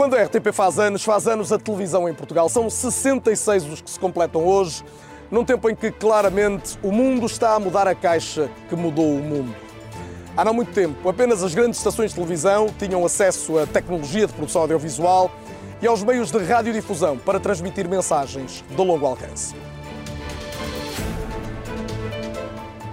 Quando a RTP faz anos, faz anos a televisão em Portugal. São 66 os que se completam hoje, num tempo em que claramente o mundo está a mudar a caixa que mudou o mundo. Há não muito tempo, apenas as grandes estações de televisão tinham acesso à tecnologia de produção audiovisual e aos meios de radiodifusão para transmitir mensagens de longo alcance.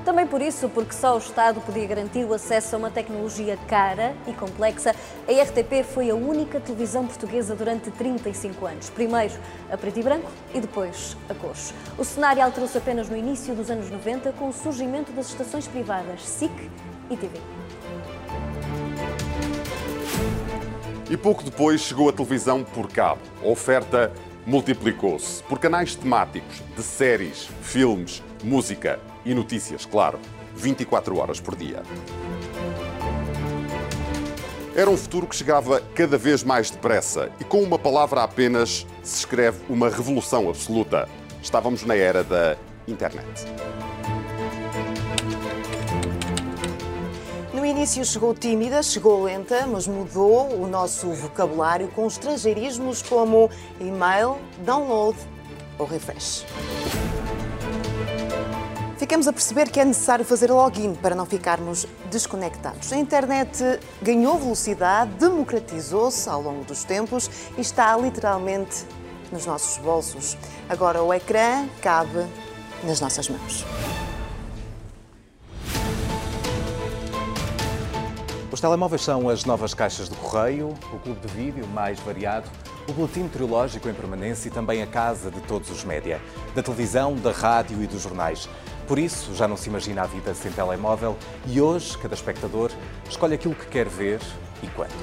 Também por isso, porque só o Estado podia garantir o acesso a uma tecnologia cara e complexa, a RTP foi a única televisão portuguesa durante 35 anos. Primeiro a preto e branco e depois a cores. O cenário alterou-se apenas no início dos anos 90 com o surgimento das estações privadas SIC e TV. E pouco depois chegou a televisão por cabo. A oferta multiplicou-se por canais temáticos de séries, filmes, música e notícias, claro, 24 horas por dia. Era um futuro que chegava cada vez mais depressa e com uma palavra apenas se escreve uma revolução absoluta. Estávamos na era da internet. No início chegou tímida, chegou lenta, mas mudou o nosso vocabulário com estrangeirismos como e-mail, download ou refresh. Ficamos a perceber que é necessário fazer login para não ficarmos desconectados. A internet ganhou velocidade, democratizou-se ao longo dos tempos e está literalmente nos nossos bolsos. Agora o ecrã cabe nas nossas mãos. Os telemóveis são as novas caixas de correio, o clube de vídeo mais variado, o boletim meteorológico em permanência e também a casa de todos os média, da televisão, da rádio e dos jornais. Por isso, já não se imagina a vida sem telemóvel e hoje cada espectador escolhe aquilo que quer ver e quando.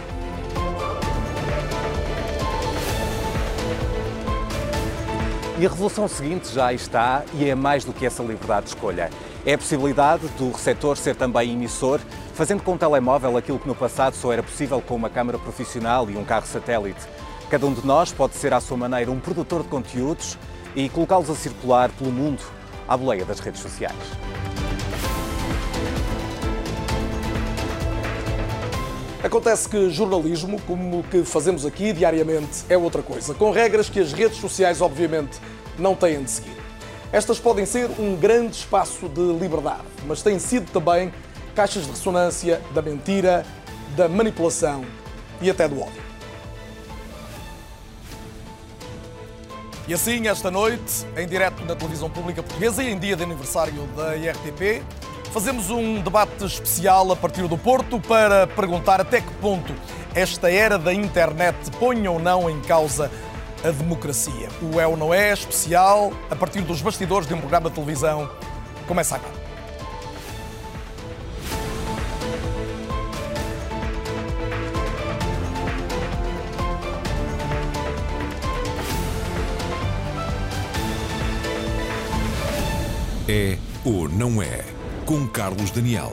E a revolução seguinte já está e é mais do que essa liberdade de escolha. É a possibilidade do receptor ser também emissor, fazendo com o telemóvel aquilo que no passado só era possível com uma câmara profissional e um carro satélite. Cada um de nós pode ser à sua maneira um produtor de conteúdos e colocá-los a circular pelo mundo à boleia das redes sociais. Acontece que jornalismo, como o que fazemos aqui diariamente, é outra coisa, com regras que as redes sociais, obviamente, não têm de seguir. Estas podem ser um grande espaço de liberdade, mas têm sido também caixas de ressonância da mentira, da manipulação e até do ódio. E assim, esta noite, em direto na televisão pública portuguesa e em dia de aniversário da IRTP, fazemos um debate especial a partir do Porto para perguntar até que ponto esta era da internet põe ou não em causa a democracia. O é ou não é especial a partir dos bastidores de um programa de televisão. Começa agora. É ou não é? Com Carlos Daniel.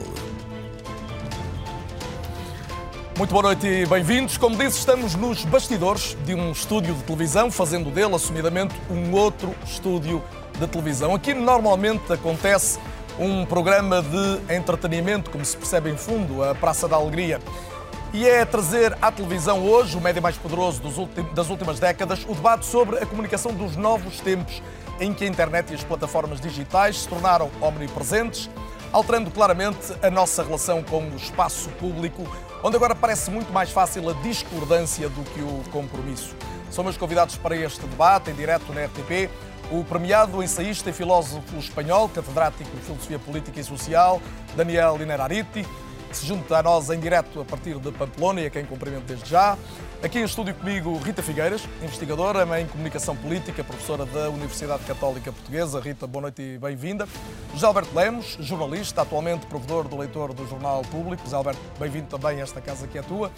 Muito boa noite e bem-vindos. Como disse, estamos nos bastidores de um estúdio de televisão, fazendo dele, assumidamente, um outro estúdio de televisão. Aqui normalmente acontece um programa de entretenimento, como se percebe em fundo, a Praça da Alegria. E é trazer à televisão hoje, o média mais poderoso das últimas décadas, o debate sobre a comunicação dos novos tempos em que a internet e as plataformas digitais se tornaram omnipresentes, alterando claramente a nossa relação com o espaço público, onde agora parece muito mais fácil a discordância do que o compromisso. São meus convidados para este debate, em direto na RTP, o premiado ensaísta e filósofo espanhol, catedrático de Filosofia Política e Social, Daniel Linerariti, que se junta a nós em direto a partir de Pamplona a quem cumprimento desde já. Aqui em estúdio comigo Rita Figueiras, investigadora em Comunicação Política, professora da Universidade Católica Portuguesa. Rita, boa noite e bem-vinda. José Alberto Lemos, jornalista, atualmente provedor do leitor do Jornal Público. José Alberto, bem-vindo também a esta casa que é tua.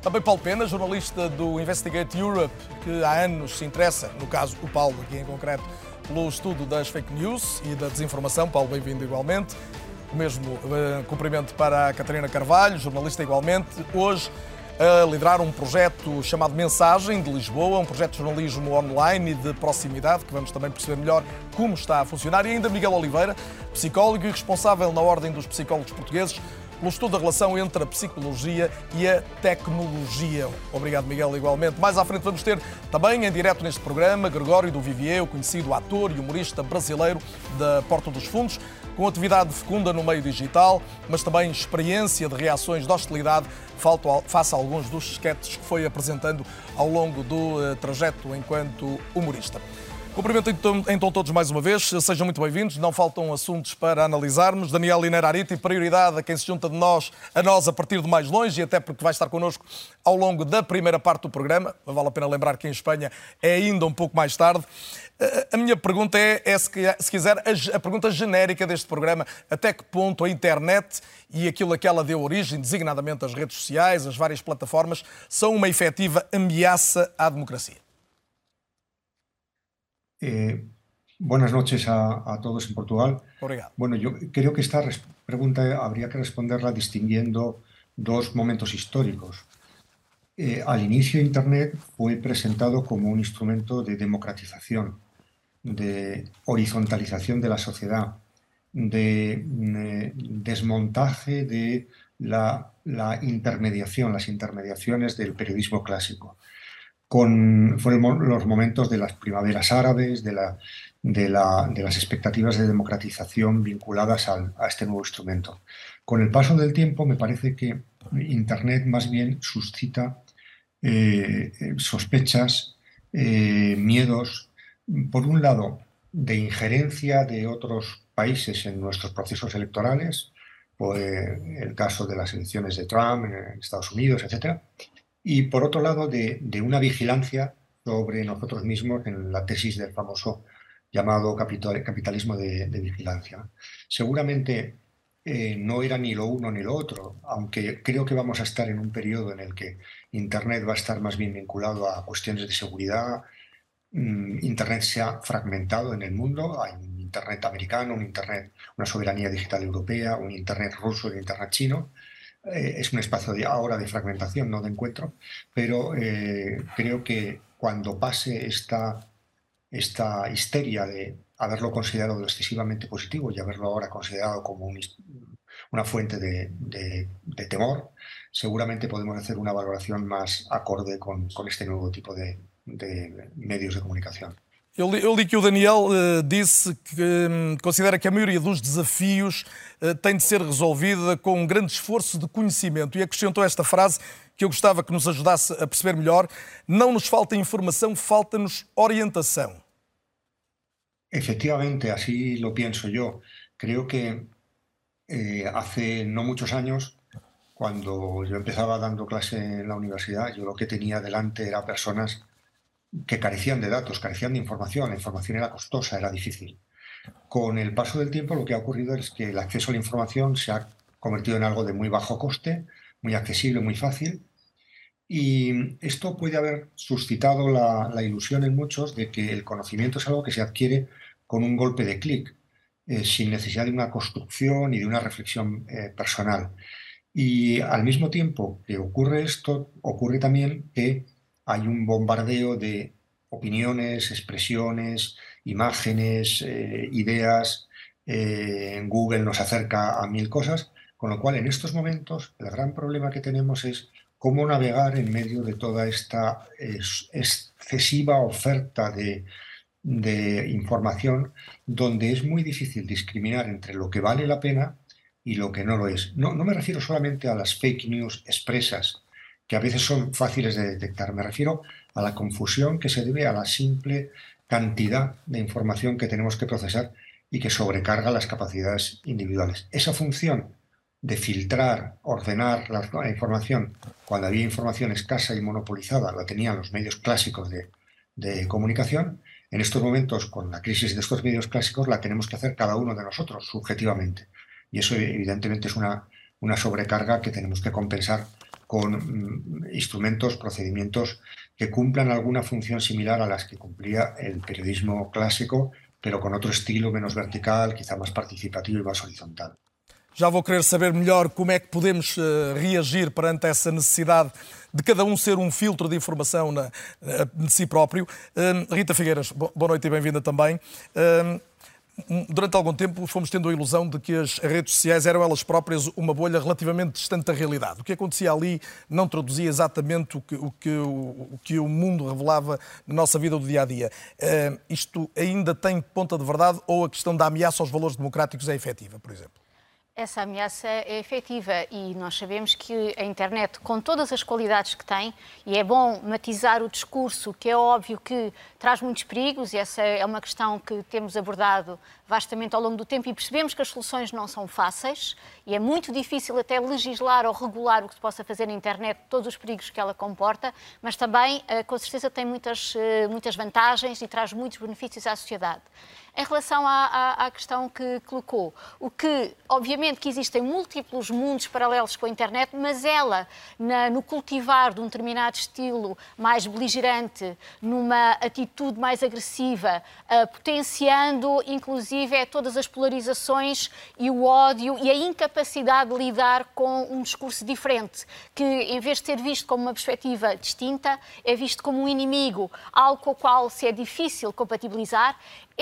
Também Paulo Pena, jornalista do Investigate Europe, que há anos se interessa, no caso o Paulo aqui em concreto, pelo estudo das fake news e da desinformação. Paulo, bem-vindo igualmente. O mesmo uh, cumprimento para a Catarina Carvalho, jornalista igualmente. Hoje a liderar um projeto chamado Mensagem de Lisboa, um projeto de jornalismo online e de proximidade, que vamos também perceber melhor como está a funcionar. E ainda Miguel Oliveira, psicólogo e responsável na Ordem dos Psicólogos Portugueses, pelo estudo da relação entre a psicologia e a tecnologia. Obrigado, Miguel, igualmente. Mais à frente vamos ter também em direto neste programa Gregório do Vivier, o conhecido ator e humorista brasileiro da Porta dos Fundos, com atividade fecunda no meio digital, mas também experiência de reações de hostilidade face a alguns dos esquetes que foi apresentando ao longo do eh, trajeto enquanto humorista. Cumprimento então, então todos mais uma vez, sejam muito bem-vindos. Não faltam assuntos para analisarmos. Daniel Linerariti, prioridade a quem se junta de nós, a nós a partir de mais longe e até porque vai estar connosco ao longo da primeira parte do programa. Vale a pena lembrar que em Espanha é ainda um pouco mais tarde. A minha pergunta é, é se, quiser, a, a pergunta genérica deste programa: até que ponto a internet e aquilo a que ela deu origem, designadamente as redes sociais, as várias plataformas, são uma efetiva ameaça à democracia? Eh, buenas noches a, todos en Portugal. Bueno, yo creo que esta pregunta habría que responderla distinguiendo dos momentos históricos. Eh, al inicio Internet fue presentado como un instrumento de democratización, de horizontalización de la sociedad, de mm, eh, desmontaje de la, intermediación, las intermediaciones del periodismo clásico con, fueron los momentos de las primaveras árabes, de, de, las expectativas de democratización vinculadas a este nuevo instrumento. Con el paso del tiempo me parece que Internet más bien suscita eh, sospechas, eh, miedos, por un lado, de injerencia de otros países en nuestros procesos electorales, pues el caso de las elecciones de Trump en Estados Unidos, etc y por otro lado de, una vigilancia sobre nosotros mismos en la tesis del famoso llamado capitalismo de, vigilancia. Seguramente eh, no era ni lo uno ni lo otro, aunque creo que vamos a estar en un periodo en el que Internet va a estar más bien vinculado a cuestiones de seguridad. Mm, Internet se ha fragmentado en el mundo, hay un Internet americano, un Internet, una soberanía digital europea, un Internet ruso y un Internet chino. Eh, es un espacio de, ahora de fragmentación, no de encuentro, pero eh, creo que cuando pase esta, esta histeria de haberlo considerado excesivamente positivo y haberlo ahora considerado como una fuente de, temor, seguramente podemos hacer una valoración más acorde con, este nuevo tipo de medios de comunicación. Eu li, eu li, que o Daniel uh, disse que um, considera que a maioria dos desafios uh, tem de ser resolvida com um grande esforço de conhecimento e acrescentou esta frase que eu gostava que nos ajudasse a perceber melhor: não nos falta informação, falta-nos orientação. Efectivamente, así lo pienso yo. Creo que eh, hace no muchos años, cuando yo empezaba dando clase en la universidad, yo lo que tenía delante era personas que carecían de datos, carecían de información, la información era costosa, era difícil. Con el paso del tiempo lo que ha ocurrido es que el acceso a la información se ha convertido en algo de muy bajo coste, muy accesible, muy fácil, y esto puede haber suscitado la, ilusión en muchos de que el conocimiento es algo que se adquiere con un golpe de clic, eh, sin necesidad de una construcción y de una reflexión eh, personal. Y al mismo tiempo que ocurre esto, ocurre también que hay un bombardeo de opiniones, expresiones, imágenes, eh, ideas. Eh, Google nos acerca a mil cosas, con lo cual en estos momentos el gran problema que tenemos es cómo navegar en medio de toda esta excesiva oferta de, información donde es muy difícil discriminar entre lo que vale la pena y lo que no lo es. No me refiero solamente a las fake news expresas, que a veces son fáciles de detectar. Me refiero a la confusión que se debe a la simple cantidad de información que tenemos que procesar y que sobrecarga las capacidades individuales. Esa función de filtrar, ordenar la información, cuando había información escasa y monopolizada, la tenían los medios clásicos de, de comunicación, en estos momentos, con la crisis de estos medios clásicos, la tenemos que hacer cada uno de nosotros, subjetivamente. Y eso, evidentemente, es una, una sobrecarga que tenemos que compensar con mm, instrumentos, procedimientos que cumplan alguna función similar a las que cumplía el periodismo clásico, pero con outro estilo menos vertical, quizá mais participativo e mais horizontal. Já vou querer saber melhor como é que podemos uh, reagir perante essa necessidade de cada um ser um filtro de informação na, de si próprio. Uh, Rita Figueiras, boa noite e bem-vinda também. Durante algum tempo fomos tendo a ilusão de que as redes sociais eram elas próprias uma bolha relativamente distante da realidade. O que acontecia ali não traduzia exatamente o que o, que, o, que o mundo revelava na nossa vida do dia a dia. Uh, isto ainda tem ponta de verdade ou a questão da ameaça aos valores democráticos é efetiva, por exemplo? Essa ameaça é efetiva e nós sabemos que a internet, com todas as qualidades que tem, e é bom matizar o discurso, que é óbvio que traz muitos perigos, e essa é uma questão que temos abordado vastamente ao longo do tempo e percebemos que as soluções não são fáceis e é muito difícil até legislar ou regular o que se possa fazer na internet, todos os perigos que ela comporta, mas também, eh, com certeza, tem muitas, eh, muitas vantagens e traz muitos benefícios à sociedade. Em relação à, à, à, questão que colocou, o que, obviamente, que existem múltiplos mundos paralelos com a internet, mas ela, na, no cultivar de um determinado estilo mais beligerante, numa atitude mais agressiva, uh, potenciando, inclusive, é, todas as polarizações e o ódio e a incapacidade de lidar com um discurso diferente, que, em vez de ser visto como uma perspectiva distinta, é visto como um inimigo, algo com o qual se é difícil compatibilizar,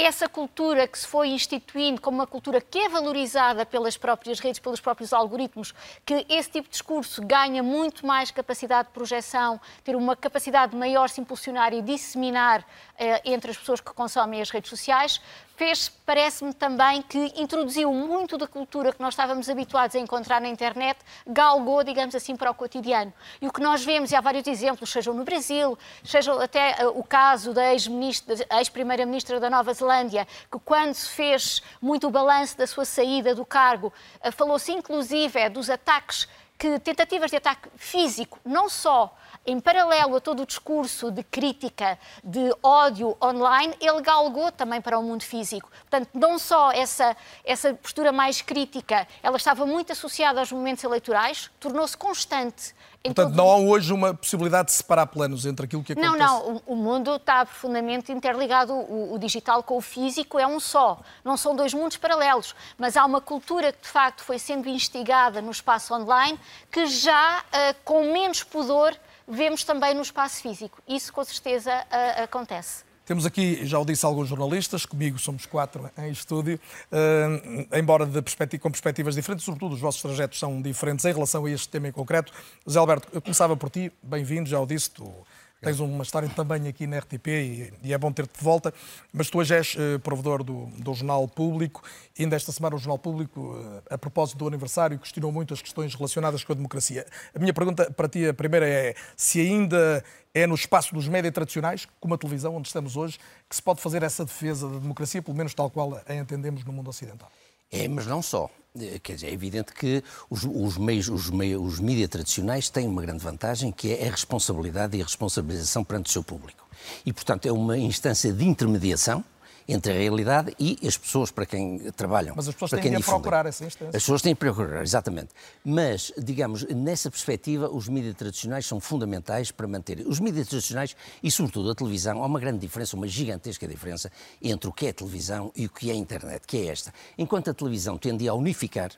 essa cultura que se foi instituindo como uma cultura que é valorizada pelas próprias redes, pelos próprios algoritmos, que esse tipo de discurso ganha muito mais capacidade de projeção, ter uma capacidade maior de se impulsionar e disseminar eh, entre as pessoas que consomem as redes sociais, fez, parece-me também, que introduziu muito da cultura que nós estávamos habituados a encontrar na internet, galgou, digamos assim, para o cotidiano. E o que nós vemos, e há vários exemplos, sejam no Brasil, seja até uh, o caso da ex-primeira-ministra da Nova Zelândia, que quando se fez muito o balanço da sua saída do cargo, uh, falou-se inclusive é, dos ataques que tentativas de ataque físico, não só em paralelo a todo o discurso de crítica, de ódio online, ele galgou também para o mundo físico. Portanto, não só essa, essa postura mais crítica, ela estava muito associada aos momentos eleitorais, tornou-se constante. Portanto, não há hoje uma possibilidade de separar planos entre aquilo que acontece? Não, não. O, mundo está profundamente interligado. O, o, digital com o físico é um só. Não são dois mundos paralelos. Mas há uma cultura que, de facto, foi sendo instigada no espaço online que já, uh, com menos pudor, vemos também no espaço físico. Isso, com certeza, uh, acontece. Temos aqui, já o disse, alguns jornalistas, comigo somos quatro em estúdio, uh, embora perspectiva, com perspectivas diferentes, sobretudo os vossos trajetos são diferentes em relação a este tema em concreto. Zé Alberto, eu começava por ti, bem-vindo, já o disse, tu Tens uma história também aqui na RTP e, e é bom ter-te de volta, mas tu hoje és uh, provedor do, do, Jornal Público. E ainda esta semana o Jornal Público, uh, a propósito do aniversário, questionou muito as questões relacionadas com a democracia. A minha pergunta para ti, a primeira é se ainda é no espaço dos médias tradicionais, como a televisão, onde estamos hoje, que se pode fazer essa defesa da democracia, pelo menos tal qual a entendemos no mundo ocidental. É, mas não só. Eh, quer dizer, é evidente que os, os meios, os, meios, os mídias tradicionais têm uma grande vantagem, que é a responsabilidade e a responsabilização perante o seu público. E, portanto, é uma instância de intermediação entre a realidade e as pessoas para quem trabalham. Mas as pessoas para têm que procurar essa instância. As pessoas têm que procurar, exatamente. Mas, digamos, nessa perspectiva, os mídias tradicionais são fundamentais para manter. Os mídias tradicionais e, sobretudo, a televisão, há uma grande diferença, uma gigantesca diferença entre o que é televisão e o que é internet, que é esta. Enquanto a televisão tendia a unificar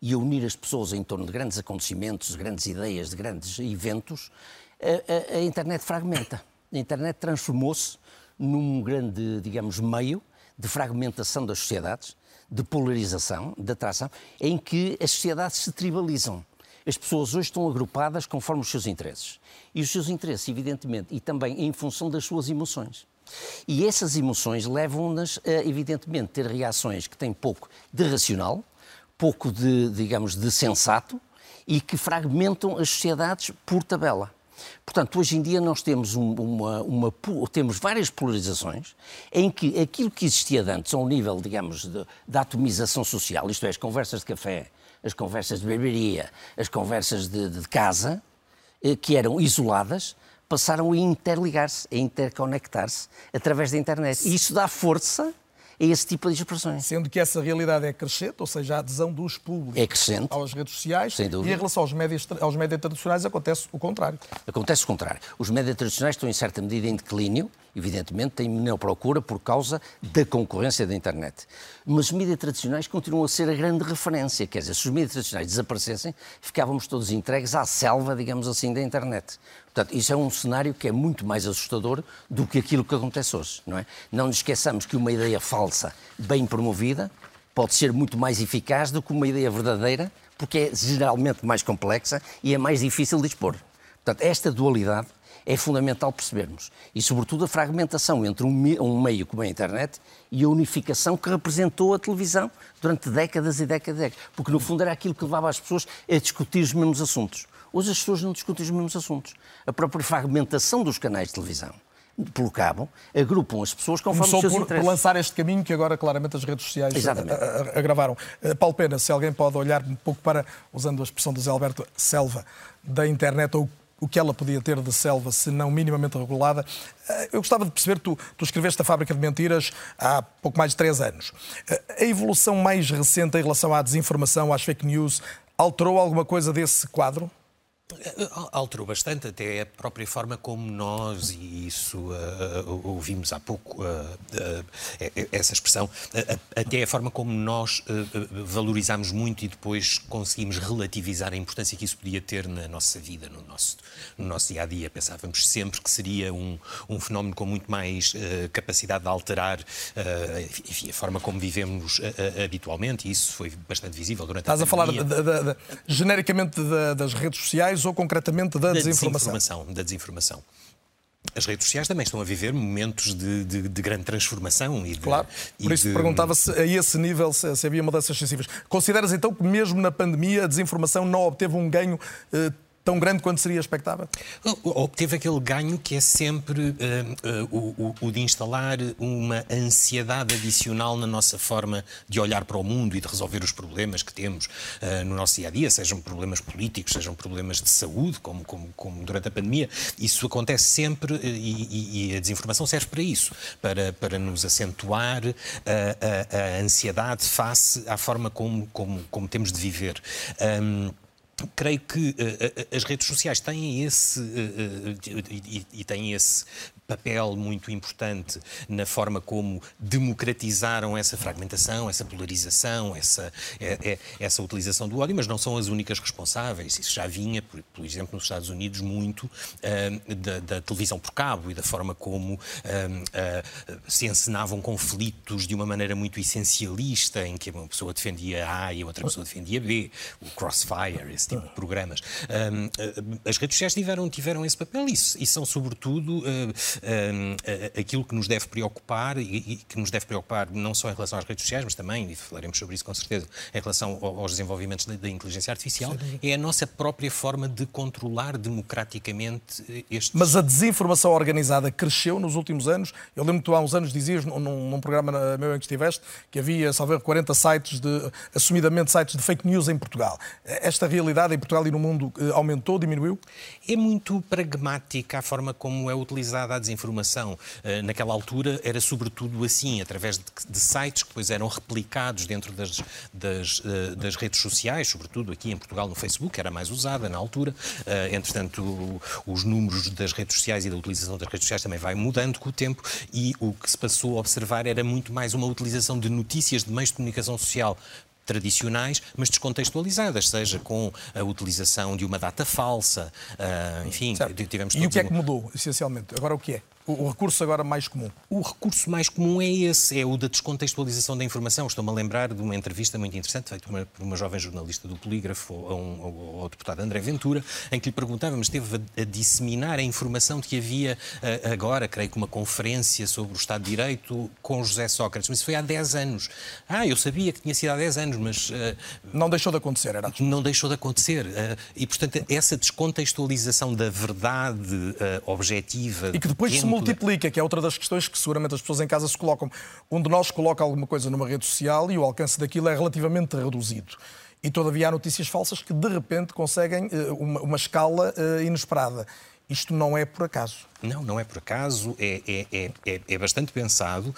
e a unir as pessoas em torno de grandes acontecimentos, de grandes ideias, de grandes eventos, a, a, a internet fragmenta. A internet transformou-se num grande, digamos, meio de fragmentação das sociedades, de polarização, de atração, em que as sociedades se tribalizam. As pessoas hoje estão agrupadas conforme os seus interesses. E os seus interesses, evidentemente, e também em função das suas emoções. E essas emoções levam-nas a, evidentemente, ter reações que têm pouco de racional, pouco de, digamos, de sensato e que fragmentam as sociedades por tabela. Portanto, hoje em dia nós temos, uma, uma, temos várias polarizações em que aquilo que existia antes, ao nível, digamos, da atomização social, isto é, as conversas de café, as conversas de beberia, as conversas de, de casa, eh, que eram isoladas, passaram a interligar-se, a interconectar-se através da internet. E isso dá força a esse tipo de expressões. Sendo que essa realidade é crescente, ou seja, a adesão dos públicos é crescente, às redes sociais, e em relação aos médias, aos médias tradicionais acontece o contrário. Acontece o contrário. Os médias tradicionais estão, em certa medida, em declínio, evidentemente, têm menor procura por causa da concorrência da internet. Mas os mídias tradicionais continuam a ser a grande referência. Quer dizer, se os mídias tradicionais desaparecessem, ficávamos todos entregues à selva, digamos assim, da internet. Portanto, isso é um cenário que é muito mais assustador do que aquilo que acontece hoje, não é? Não nos esqueçamos que uma ideia falsa bem promovida pode ser muito mais eficaz do que uma ideia verdadeira, porque é geralmente mais complexa e é mais difícil de expor. Portanto, esta dualidade é fundamental percebermos. E, sobretudo, a fragmentação entre um meio como a internet e a unificação que representou a televisão durante décadas e décadas. e décadas. Porque, no fundo, era aquilo que levava as pessoas a discutir os mesmos assuntos. Hoje as pessoas não discutem os mesmos assuntos. A própria fragmentação dos canais de televisão pelo cabo, agrupam as pessoas conforme Começou os seus por, interesses. por lançar este caminho que agora claramente as redes sociais agravaram. Uh, Paulo Pena, se alguém pode olhar um pouco para, usando a expressão do Zé Alberto, selva da internet ou o que ela podia ter de selva, se não minimamente regulada. Eh, eu gostava de perceber, tu, tu escreveste a Fábrica de Mentiras há pouco mais de três anos. Eh, a evolução mais recente em relação à desinformação, às fake news, alterou alguma coisa desse quadro? Alterou bastante, até a própria forma como nós, e isso uh, ouvimos há pouco, uh, uh, essa expressão, até a forma como nós valorizámos muito e depois conseguimos relativizar a importância que isso podia ter na nossa vida, no nosso, no nosso dia a dia. Pensávamos sempre que seria um, um fenómeno com muito mais capacidade de alterar enfim, a forma como vivemos habitualmente, e isso foi bastante visível durante Estás a a falar de, de, de, genericamente das redes sociais ou concretamente da, da desinformação? desinformação? Da desinformação. As redes sociais também estão a viver momentos de, de, de grande transformação. E de, claro, por isso de... perguntava se a esse nível se, se, havia mudanças sensíveis. Consideras então que mesmo na pandemia a desinformação não obteve um ganho eh, tão grande quanto seria expectável? Obteve aquele ganho que é sempre uh, uh, o, o, de instalar uma ansiedade adicional na nossa forma de olhar para o mundo e de resolver os problemas que temos uh, no nosso dia a dia, sejam problemas políticos, sejam problemas de saúde, como, como, como durante a pandemia. Isso acontece sempre e, e, a desinformação serve para isso, para, para nos acentuar a, a, a ansiedade face à forma como, como, como temos de viver. Um, creio que uh, as redes sociais têm esse uh, e, e, têm esse papel muito importante na forma como democratizaram essa fragmentação, essa polarização, essa, é, é, essa utilização do ódio, mas não são as únicas responsáveis. Isso já vinha, por, por exemplo, nos Estados Unidos, muito uh, da, da, televisão por cabo e da forma como uh, uh, se encenavam conflitos de uma maneira muito essencialista, em que uma pessoa defendia A e outra pessoa defendia B, o crossfire, esse tipo de programas. as redes sociais tiveram, tiveram esse papel e, e são, sobretudo, aquilo que nos deve preocupar e, que nos deve preocupar não só em relação às redes sociais, mas também, e falaremos sobre isso com certeza, em relação aos desenvolvimentos da, inteligência artificial, é a nossa própria forma de controlar democraticamente estes... Mas a desinformação organizada cresceu nos últimos anos. Eu lembro que tu há uns anos dizias, num, num programa meu em que estiveste, que havia, salvo 40 sites de, assumidamente sites de fake news em Portugal. Esta realidade em Portugal e no mundo eh, aumentou, diminuiu? É muito pragmática a forma como é utilizada a desinformação eh, naquela altura era sobretudo assim, através de, sites que depois eram replicados dentro das, das, eh, das, redes sociais, sobretudo aqui em Portugal no Facebook, era mais usada na altura. Eh, entretanto, os números das redes sociais e da utilização das redes sociais também vai mudando com o tempo e o que se passou a observar era muito mais uma utilização de notícias de meios de comunicação social tradicionais, mas descontextualizadas, seja com a utilização de uma data falsa, uh, enfim, certo. tivemos E o que é que mudou, essencialmente? Agora o que é? O recurso agora mais comum? O recurso mais comum é esse, é o da descontextualização da informação. Estou-me a lembrar de uma entrevista muito interessante feita por uma, por uma jovem jornalista do Polígrafo a um, ao, ao, deputado André Ventura, em que lhe perguntava, mas esteve a, a, disseminar a informação de que havia agora, creio que uma conferência sobre o Estado de Direito com José Sócrates, mas isso foi há 10 anos. Ah, eu sabia que tinha sido há 10 anos, mas... Uh, não deixou de acontecer, era? Não deixou de acontecer. Uh, e, portanto, essa descontextualização da verdade uh, objetiva... E que depois se multiplica, que é outra das questões que seguramente as pessoas em casa se colocam. Um de nós coloca alguma coisa numa rede social e o alcance daquilo é relativamente reduzido. E todavia há notícias falsas que de repente conseguem eh, uma, uma escala uh, inesperada. Isto não é por acaso. Não, não é por acaso, é, é, é, é bastante pensado.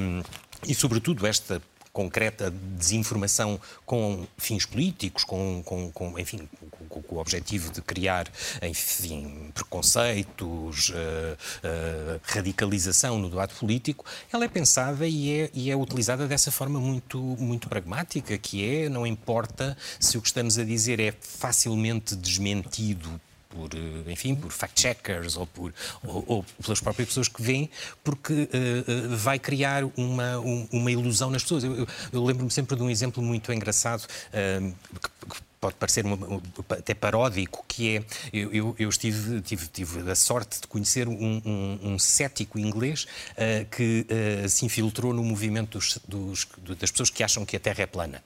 Um, e, sobretudo, esta concreta desinformação com fins políticos, com, com, com enfim, com, com, o objetivo de criar, enfim, preconceitos, uh, uh, radicalização no debate político, ela é pensada e é, e é utilizada dessa forma muito, muito pragmática, que é, não importa se o que estamos a dizer é facilmente desmentido por, eh, enfim, por fact-checkers ou, por, ou, ou, pelas próprias pessoas que vêm, porque uh, vai criar uma, um, uma ilusão nas pessoas. Eu, eu, eu lembro-me sempre de um exemplo muito engraçado uh, que, que pode parecer uma, até paródico, que é, eu, eu, eu estive, tive, tive, a sorte de conhecer um, um, um cético inglês uh, que uh, se infiltrou no movimento dos, dos, das pessoas que acham que a Terra é plana.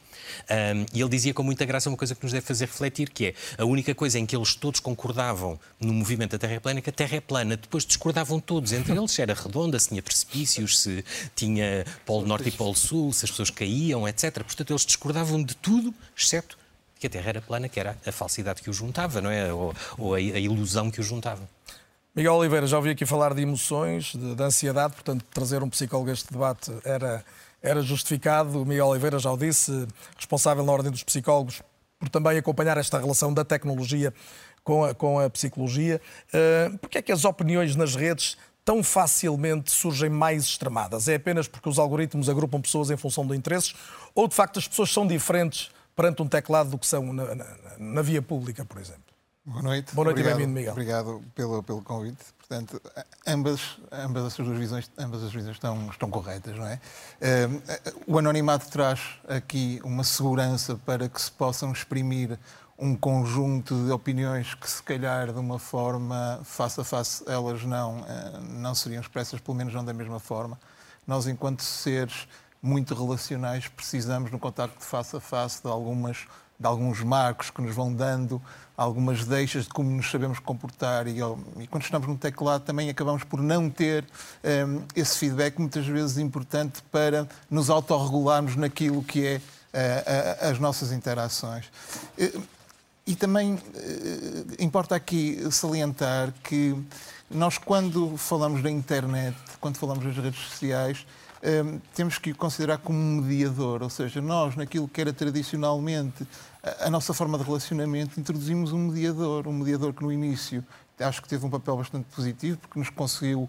Um, e ele dizia com muita graça uma coisa que nos deve fazer refletir, que é a única coisa em que eles todos concordavam no movimento da Terra é plana é que a Terra é plana. Depois discordavam todos entre eles se era redonda, se tinha precipícios, se tinha Polo Norte e Polo Sul, se as pessoas caíam, etc. Portanto, eles discordavam de tudo, exceto que a Terra era plana, que era a falsidade que o juntava, não é? Ou, ou a, a, ilusão que o juntava. Miguel Oliveira, já ouvi aqui falar de emoções, de, de ansiedade, portanto, trazer um psicólogo a este debate era, era justificado. O Miguel Oliveira já o disse, responsável na Ordem dos Psicólogos, por também acompanhar esta relação da tecnologia com a, com a psicologia. Uh, Porquê é que as opiniões nas redes tão facilmente surgem mais extremadas? É apenas porque os algoritmos agrupam pessoas em função de interesses ou, de facto, as pessoas são diferentes perante um teclado do que são na, na, na via pública, por exemplo. Boa noite. Boa noite obrigado, e bem-vindo, Miguel. Obrigado pelo, pelo convite. Portanto, ambas, ambas as duas visões, ambas as visões estão, estão corretas, não é? o anonimato traz aqui uma segurança para que se possam exprimir um conjunto de opiniões que, se calhar, de uma forma face a face, elas não, eh, não seriam expressas, pelo menos não da mesma forma. Nós, enquanto seres muito relacionais, precisamos no contacto de face a face de algumas de alguns marcos que nos vão dando algumas deixas de como nos sabemos comportar e, e quando estamos no teclado também acabamos por não ter um, esse feedback muitas vezes importante para nos autorregularmos naquilo que é uh, uh, as nossas interações. Uh, e também importa aqui salientar que nós quando falamos da internet, quando falamos das redes sociais, Ehm, temos que o considerar como um mediador, ou seja, nós, naquilo que era tradicionalmente a, nossa forma de relacionamento, introduzimos um mediador, um mediador que no início acho que teve um papel bastante positivo, porque nos conseguiu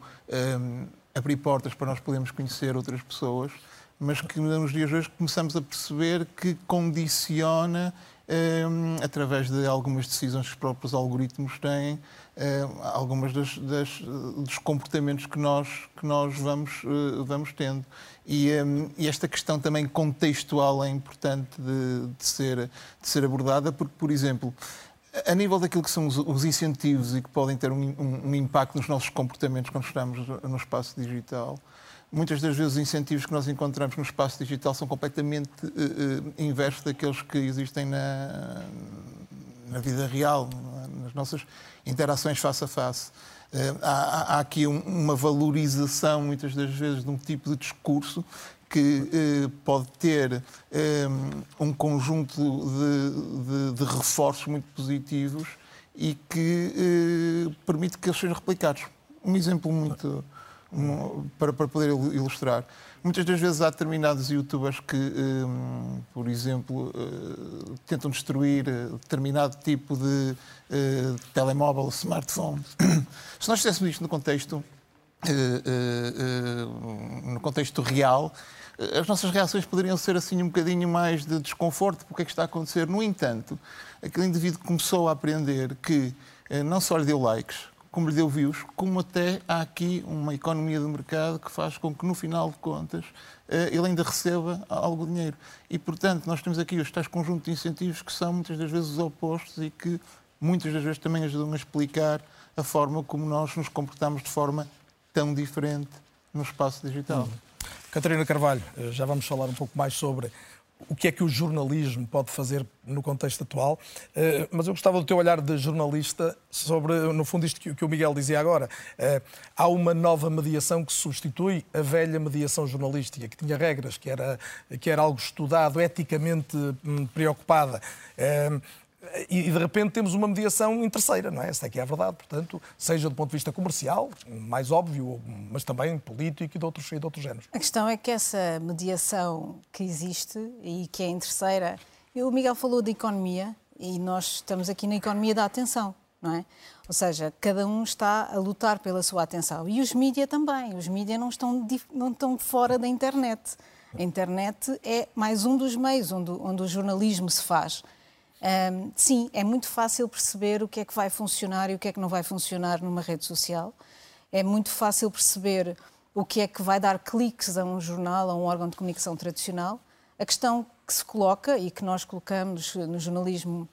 um, abrir portas para nós podermos conhecer outras pessoas, mas que nos dias de hoje começamos a perceber que condiciona um, através de algumas decisões que os próprios algoritmos têm, uh, algumas das, das, dos comportamentos que nós, que nós vamos, uh, vamos tendo. E, um, e, esta questão também contextual é importante de, de, ser, de ser abordada, porque, por exemplo, a nível daquilo que são os, os incentivos e que podem ter um, um, um, impacto nos nossos comportamentos quando estamos no espaço digital, muitas das vezes os incentivos que nós encontramos no espaço digital são completamente uh, uh, inversos daqueles que existem na, na vida real, nas nossas interações face a face. Uh, há, há, aqui um, uma valorização, muitas das vezes, de um tipo de discurso que uh, pode ter um, um conjunto de, de, de, reforços muito positivos e que uh, permite que eles sejam replicados. Um exemplo muito um, para, para poder ilustrar. Muitas das vezes há determinados youtubers que, um, por exemplo, uh, tentam destruir eh, determinado tipo de uh, telemóvel, smartphone. Se nós estivéssemos isto no contexto, uh, no contexto real, as nossas reações poderiam ser assim um bocadinho mais de desconforto porque é que está a acontecer. No entanto, aquele indivíduo começou a aprender que não só lhe deu likes, como lhe deu views, como até há aqui uma economia de mercado que faz com que, no final de contas, eh, ele ainda receba algo de dinheiro. E, portanto, nós temos aqui os tais conjuntos de incentivos que são muitas das vezes opostos e que muitas das vezes também ajudam a explicar a forma como nós nos comportamos de forma tão diferente no espaço digital. Hum. Catarina Carvalho, eh, já vamos falar um pouco mais sobre o que é que o jornalismo pode fazer no contexto atual, eh, mas eu gostava do teu olhar de jornalista sobre, no fundo, isto que o Miguel dizia agora. Eh, há uma nova mediação que substitui a velha mediação jornalística, que tinha regras, que era, que era algo estudado, eticamente hum, preocupada. E de repente temos uma mediação terceira, não é? Essa é que é a verdade, portanto, seja do ponto de vista comercial, mais óbvio, mas também político e de outros, e de outros géneros. A questão é que essa mediação que existe e que é em terceira, o Miguel falou de economia e nós estamos aqui na economia da atenção, não é? Ou seja, cada um está a lutar pela sua atenção. E os mídias também. Os mídias não estão, não estão fora da internet. A internet é mais um dos meios onde, onde o jornalismo se faz. Um, sim, é muito fácil perceber o que é que vai funcionar e o que é que não vai funcionar numa rede social. É muito fácil perceber o que é que vai dar cliques a um jornal, a um órgão de comunicação tradicional. A questão que se coloca e que nós colocamos no jornalismo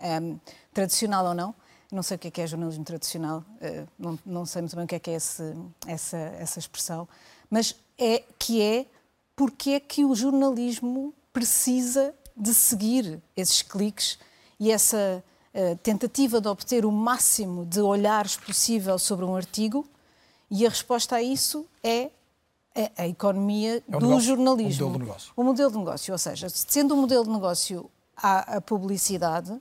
um, tradicional ou não, não sei o que é, que é jornalismo tradicional, uh, não, não, sei muito bem o que é que é esse, essa, essa expressão, mas é que é porque é que o jornalismo precisa de seguir esses cliques e essa uh, tentativa de obter o máximo de olhares possível sobre um artigo, e a resposta a isso é a, economia é do negócio, jornalismo. O modelo de negócio. O modelo de negócio, ou seja, sendo um modelo de negócio a, a publicidade,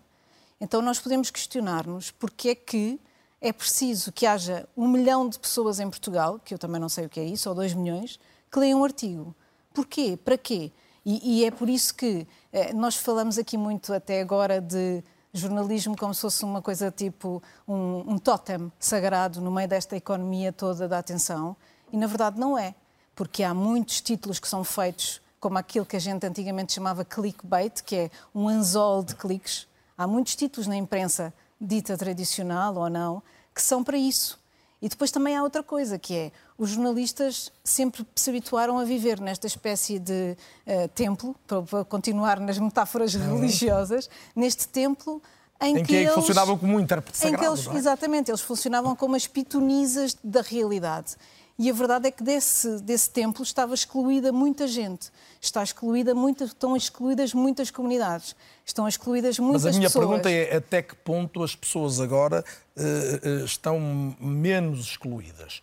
então nós podemos questionar-nos porque é que é preciso que haja um milhão de pessoas em Portugal, que eu também não sei o que é isso, ou dois milhões, que leiam um artigo. Porquê? Para quê? E, e é por isso que eh, nós falamos aqui muito até agora de jornalismo como se fosse uma coisa tipo um, um totem sagrado no meio desta economia toda da atenção. E na verdade não é, porque há muitos títulos que são feitos como aquilo que a gente antigamente chamava clickbait, que é um anzol de cliques. Há muitos títulos na imprensa dita tradicional ou não que são para isso. E depois também há outra coisa, que é os jornalistas sempre se habituaram a viver nesta espécie de uh, templo, para, para, continuar nas metáforas uhum. religiosas, neste templo em, em que, que eles funcionavam como um intérprete sagrado. Eles, é? Exatamente, eles funcionavam como as pitonisas da realidade. E a verdade é que desse, desse templo estava excluída muita gente. Está excluída muita, estão excluídas muitas comunidades. Estão excluídas muitas pessoas. Mas a minha pessoas. pergunta é até que ponto as pessoas agora uh, uh, estão menos excluídas?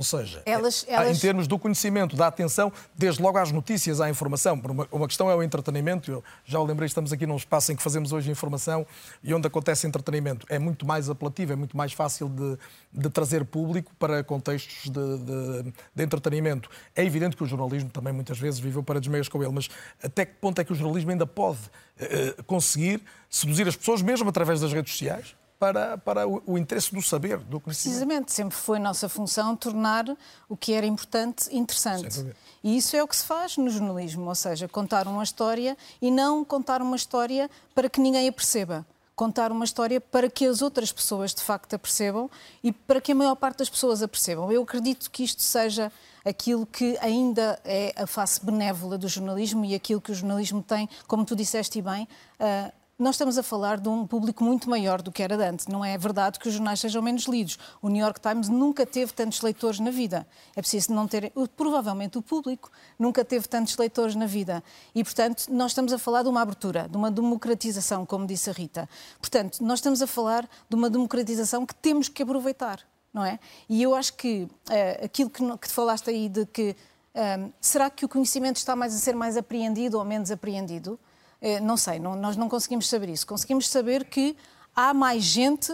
Ou seja, elas, elas... em termos do conhecimento, da atenção, desde logo às notícias, à informação. Uma, uma questão é o entretenimento. Eu já o lembrei, estamos aqui num espaço em que fazemos hoje informação e onde acontece entretenimento. É muito mais apelativo, é muito mais fácil de, de trazer público para contextos de, de, de, entretenimento. É evidente que o jornalismo também muitas vezes viveu para desmeios com ele, mas até que ponto é que o jornalismo ainda pode uh, conseguir seduzir as pessoas, mesmo através das redes sociais? Para, para o, o, interesse do saber, do conhecimento. Precisamente, sempre foi nossa função tornar o que era importante interessante. E isso é o que se faz no jornalismo, ou seja, contar uma história e não contar uma história para que ninguém a perceba. Contar uma história para que as outras pessoas de facto a percebam e para que a maior parte das pessoas a percebam. Eu acredito que isto seja aquilo que ainda é a face benévola do jornalismo e aquilo que o jornalismo tem, como tu disseste bem, uh, nós estamos a falar de um público muito maior do que era antes. Não é verdade que os jornais sejam menos lidos. O New York Times nunca teve tantos leitores na vida. É preciso não ter. Provavelmente o público nunca teve tantos leitores na vida. E, portanto, nós estamos a falar de uma abertura, de uma democratização, como disse a Rita. Portanto, nós estamos a falar de uma democratização que temos que aproveitar, não é? E eu acho que uh, aquilo que, que falaste aí de que. Um, eh, será que o conhecimento está mais a ser mais apreendido ou menos apreendido? Eh, não sei, não, nós não conseguimos saber isso. Conseguimos saber que há mais gente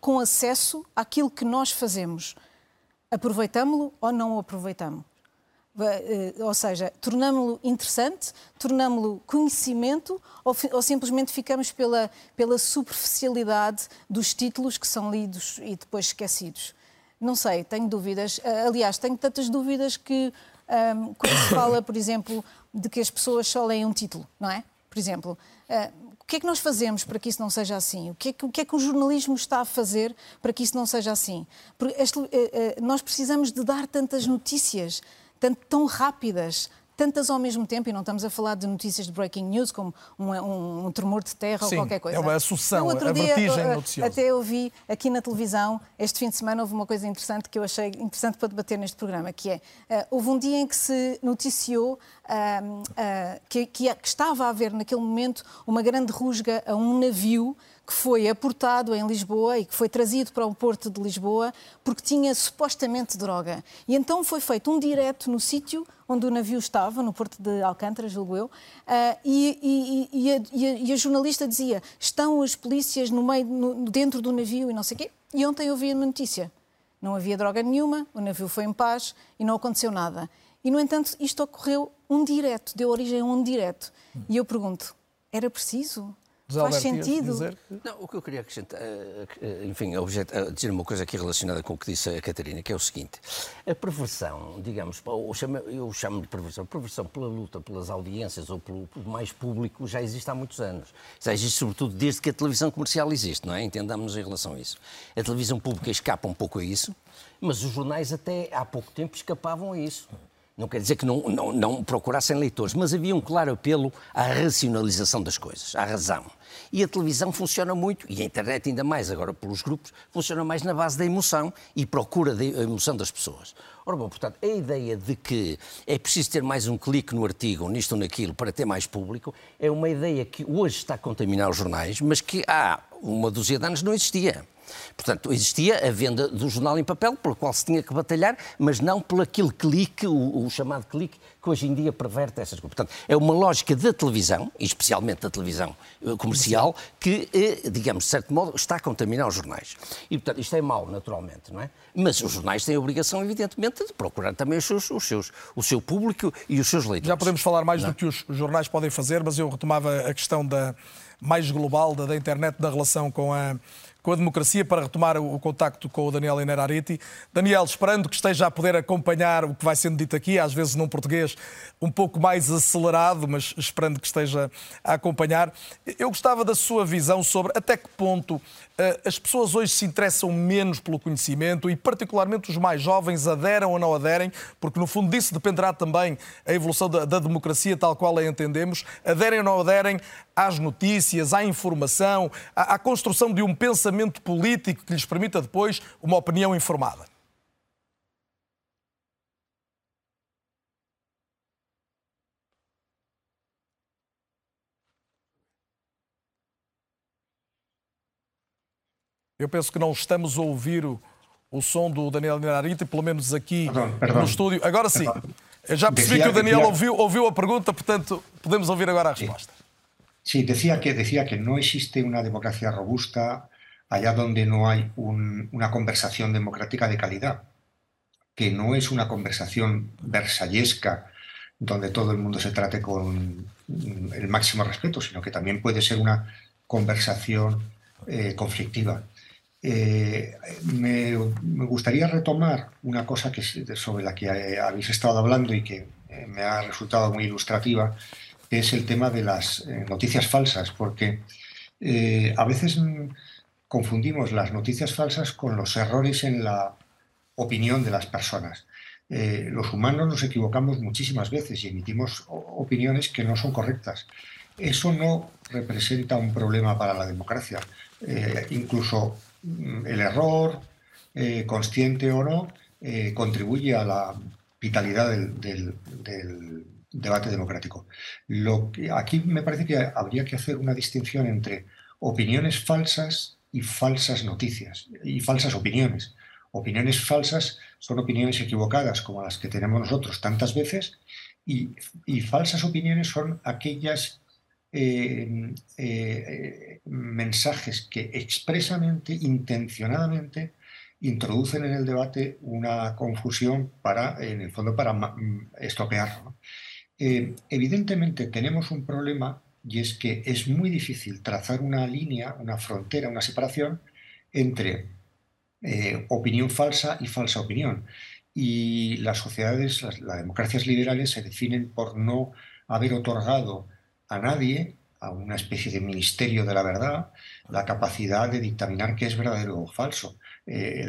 com acesso àquilo que nós fazemos. Aproveitamo-lo ou não o aproveitamos? Eh, ou seja, tornamo-lo interessante, tornamo-lo conhecimento ou, ou, simplesmente ficamos pela, pela superficialidade dos títulos que são lidos e depois esquecidos? Não sei, tenho dúvidas. Aliás, tenho tantas dúvidas que um, quando se fala, por exemplo, de que as pessoas só leem um título, não é? Por exemplo, uh, o que é que nós fazemos para que isso não seja assim? O que, é que, o que, é que o jornalismo está a fazer para que isso não seja assim? Este, uh, nós precisamos de dar tantas notícias, tanto, tão rápidas, tantas ao mesmo tempo, e não estamos a falar de notícias de breaking news, como um, um, um tremor de terra Sim, ou qualquer coisa. É uma sucessão, a vertigem uh, noticiosa. Até eu vi aqui na televisão, este fim de semana, houve uma coisa interessante que eu achei interessante para debater neste programa, que é, uh, houve um dia em que se noticiou uh, que, que, que estava a haver naquele momento uma grande rusga a um navio que foi aportado em Lisboa e que foi trazido para o Porto de Lisboa porque tinha supostamente droga. E então foi feito um direto no sítio onde o navio estava, no Porto de Alcântara, julgo eu, uh, e, e, e, a, e, a, jornalista dizia: estão as polícias no meio, no, dentro do navio e não sei o quê. E ontem eu vi uma notícia. Não havia droga nenhuma, o navio foi em paz e não aconteceu nada. E, no entanto, isto ocorreu um direto, deu origem a um direto. E eu pergunto: era preciso? José Faz sentido. Dizer... Não, o que eu queria acrescentar, eh, eh, enfim, objet... dizer uma coisa aqui relacionada com o que disse a Catarina, que é o seguinte: a perversão, digamos, eu chamo, eu chamo de perversão, perversão pela luta pelas audiências ou pelo mais público já existe há muitos anos. Já existe, sobretudo, desde que a televisão comercial existe, não é? Entendamos em relação a isso. A televisão pública escapa um pouco a isso, mas os jornais até há pouco tempo escapavam a isso. Não quer dizer que não, não, não, procurassem leitores, mas havia um claro apelo à racionalização das coisas, à razão. E a televisão funciona muito, e a internet ainda mais agora pelos grupos, funciona mais na base da emoção e procura a emoção das pessoas. Ora bom, portanto, a ideia de que é preciso ter mais um clique no artigo, ou nisto ou naquilo, para ter mais público, é uma ideia que hoje está a contaminar os jornais, mas que há uma dúzia de anos não existia. Portanto, existia a venda do jornal em papel, pelo qual se tinha que batalhar, mas não por aquele clique, o, o chamado clique, que hoje em dia perverte essas coisas. Portanto, é uma lógica da televisão, especialmente da televisão eh, comercial, que, eh, digamos, de certo modo, está a contaminar os jornais. E, portanto, isto é mau, naturalmente, não é? Mas os jornais têm a obrigação, evidentemente, de procurar também os seus, os seus, o seu público e os seus leitores. Já podemos falar mais não? do que os jornais podem fazer, mas eu retomava a questão da mais global da, da internet, da relação com a com a democracia para retomar o, contacto com o Daniel Inerariti. Daniel, esperando que esteja a poder acompanhar o que vai sendo dito aqui, às vezes num português um pouco mais acelerado, mas esperando que esteja a acompanhar. Eu gostava da sua visão sobre até que ponto eh, as pessoas hoje se interessam menos pelo conhecimento e, particularmente, os mais jovens aderam ou não aderem, porque no fundo disso dependerá também a evolução da, da democracia tal qual a entendemos, aderem ou não aderem às notícias, à informação, à, à construção de um pensamento político que lhes permita depois uma opinião informada. Eu penso que não estamos a ouvir o, o som do Daniel Narita, pelo menos aqui perdão, perdão. no estúdio. Agora sim. Já percebi que o Daniel ouviu, ouviu a pergunta, portanto, podemos ouvir agora a resposta. Sí, decía que, decía que no existe una democracia robusta allá donde no hay un, una conversación democrática de calidad, que no es una conversación versallesca donde todo el mundo se trate con el máximo respeto, sino que también puede ser una conversación eh, conflictiva. Eh, me, gustaría retomar una cosa que, sobre la que eh, habéis estado hablando y que me ha resultado muy ilustrativa, es el tema de las noticias falsas, porque a veces confundimos las noticias falsas con los errores en la opinión de las personas. los humanos nos equivocamos muchísimas veces y emitimos opiniones que no son correctas. Eso no representa un problema para la democracia. incluso Mm, el error, eh, consciente o no, eh, contribuye a la vitalidad del, debate democrático. Aquí me parece que habría que hacer una distinción entre opiniones falsas y falsas noticias, y falsas opiniones. Opiniones falsas son opiniones equivocadas, como las que tenemos nosotros tantas veces, y, y falsas opiniones son aquellas eh, eh, mensajes que expresamente, intencionadamente, introducen en el debate una confusión para, en el fondo, para mm, estropearlo. Eh, evidentemente tenemos un problema y es que es muy difícil trazar una línea, una frontera, una separación entre opinión falsa y falsa opinión. Y las sociedades, las, democracias liberales se definen por no haber otorgado a nadie, a una especie de ministerio de la verdad, la capacidad de dictaminar qué es verdadero o falso. Eh,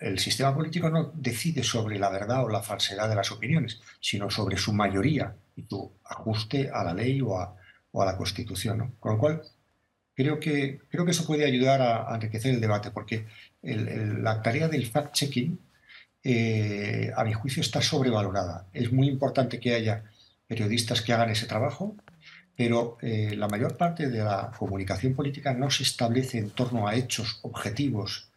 el, sistema político no decide sobre la verdad o la falsedad de las opiniones, sino sobre su mayoría y su ajuste a la ley o a, la Constitución. Con lo cual, creo que, creo que eso puede ayudar a, enriquecer el debate, porque la tarea del fact-checking, eh, a mi juicio, está sobrevalorada. Es muy importante que haya periodistas que hagan ese trabajo, pero eh, la mayor parte de la comunicación política no se establece en torno a hechos objetivos,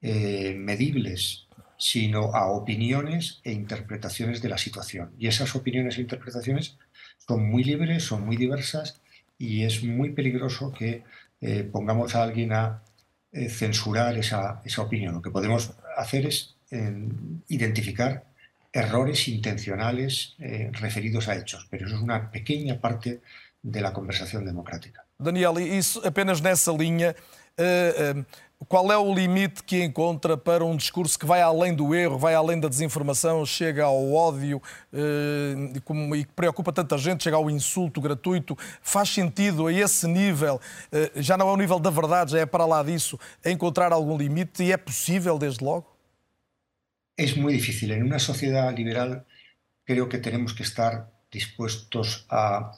eh, medibles, sino a opiniones e interpretaciones de la situación. Y esas opiniones e interpretaciones son muy libres, son muy diversas y es muy peligroso que eh, pongamos a alguien a censurar esa, esa, opinión. Lo que podemos hacer es identificar errores intencionales eh, referidos a hechos, pero eso es una pequeña parte de la conversación democrática. Daniel, isso apenas nessa linha, qual é o limite que encontra para um discurso que vai além do erro, vai além da desinformação, chega ao ódio uh, e que preocupa tanta gente, chega ao insulto gratuito? Faz sentido a esse nível, já não é o nível da verdade, já é para lá disso, encontrar algum limite e é possível desde logo? É muito difícil. Em uma sociedade liberal, creio que temos que estar dispuestos a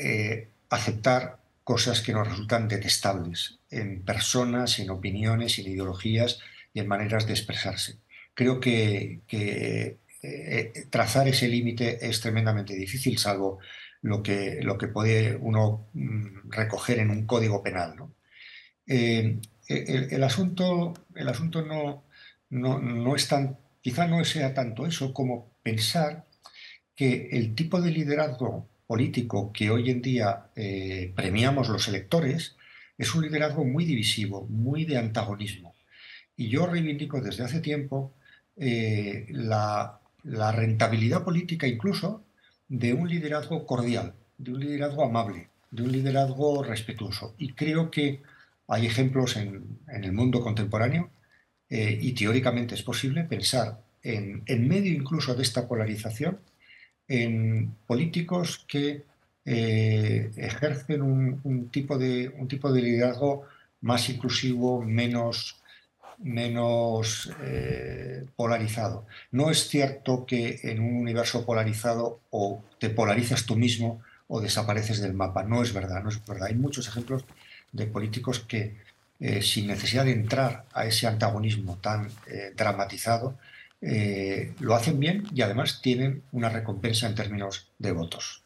eh, aceptar cosas que nos resultan detestables en personas, en opiniones, en ideologías y en maneras de expresarse. Creo que, eh, trazar ese límite es tremendamente difícil, salvo lo que, lo que puede uno mm, recoger en un código penal. Eh, el, asunto, el asunto no, no, no es tan, quizá no sea tanto eso como pensar que el tipo de liderazgo político que hoy en día eh, premiamos los electores es un liderazgo muy divisivo, muy de antagonismo. Y yo reivindico desde hace tiempo eh, la, rentabilidad política incluso de un liderazgo cordial, de un liderazgo amable, de un liderazgo respetuoso. Y creo que hay ejemplos en, el mundo contemporáneo eh, y teóricamente es posible pensar en, en medio incluso de esta polarización en políticos que eh, ejercen un, tipo de, un tipo de liderazgo más inclusivo, menos, menos eh, polarizado. No es cierto que en un universo polarizado o te polarizas tú mismo o desapareces del mapa. No es verdad, no es verdad. Hay muchos ejemplos de políticos que, eh, sin necesidad de entrar a ese antagonismo tan dramatizado, eh, lo hacen bien y además tienen una recompensa en términos de votos.